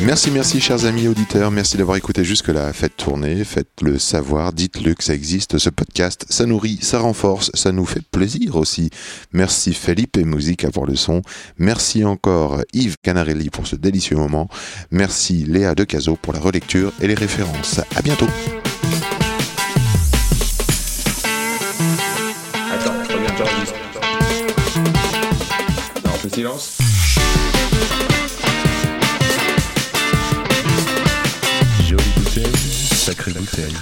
Merci, merci, chers amis auditeurs. Merci d'avoir écouté jusque-là. Faites tourner, faites-le savoir, dites-le que ça existe, ce podcast. Ça nourrit, ça renforce, ça nous fait plaisir aussi. Merci Felipe et Musique pour le son. Merci encore Yves Canarelli pour ce délicieux moment. Merci Léa Decazo pour la relecture et les références. À bientôt. Attends, silence sacrée bouteille.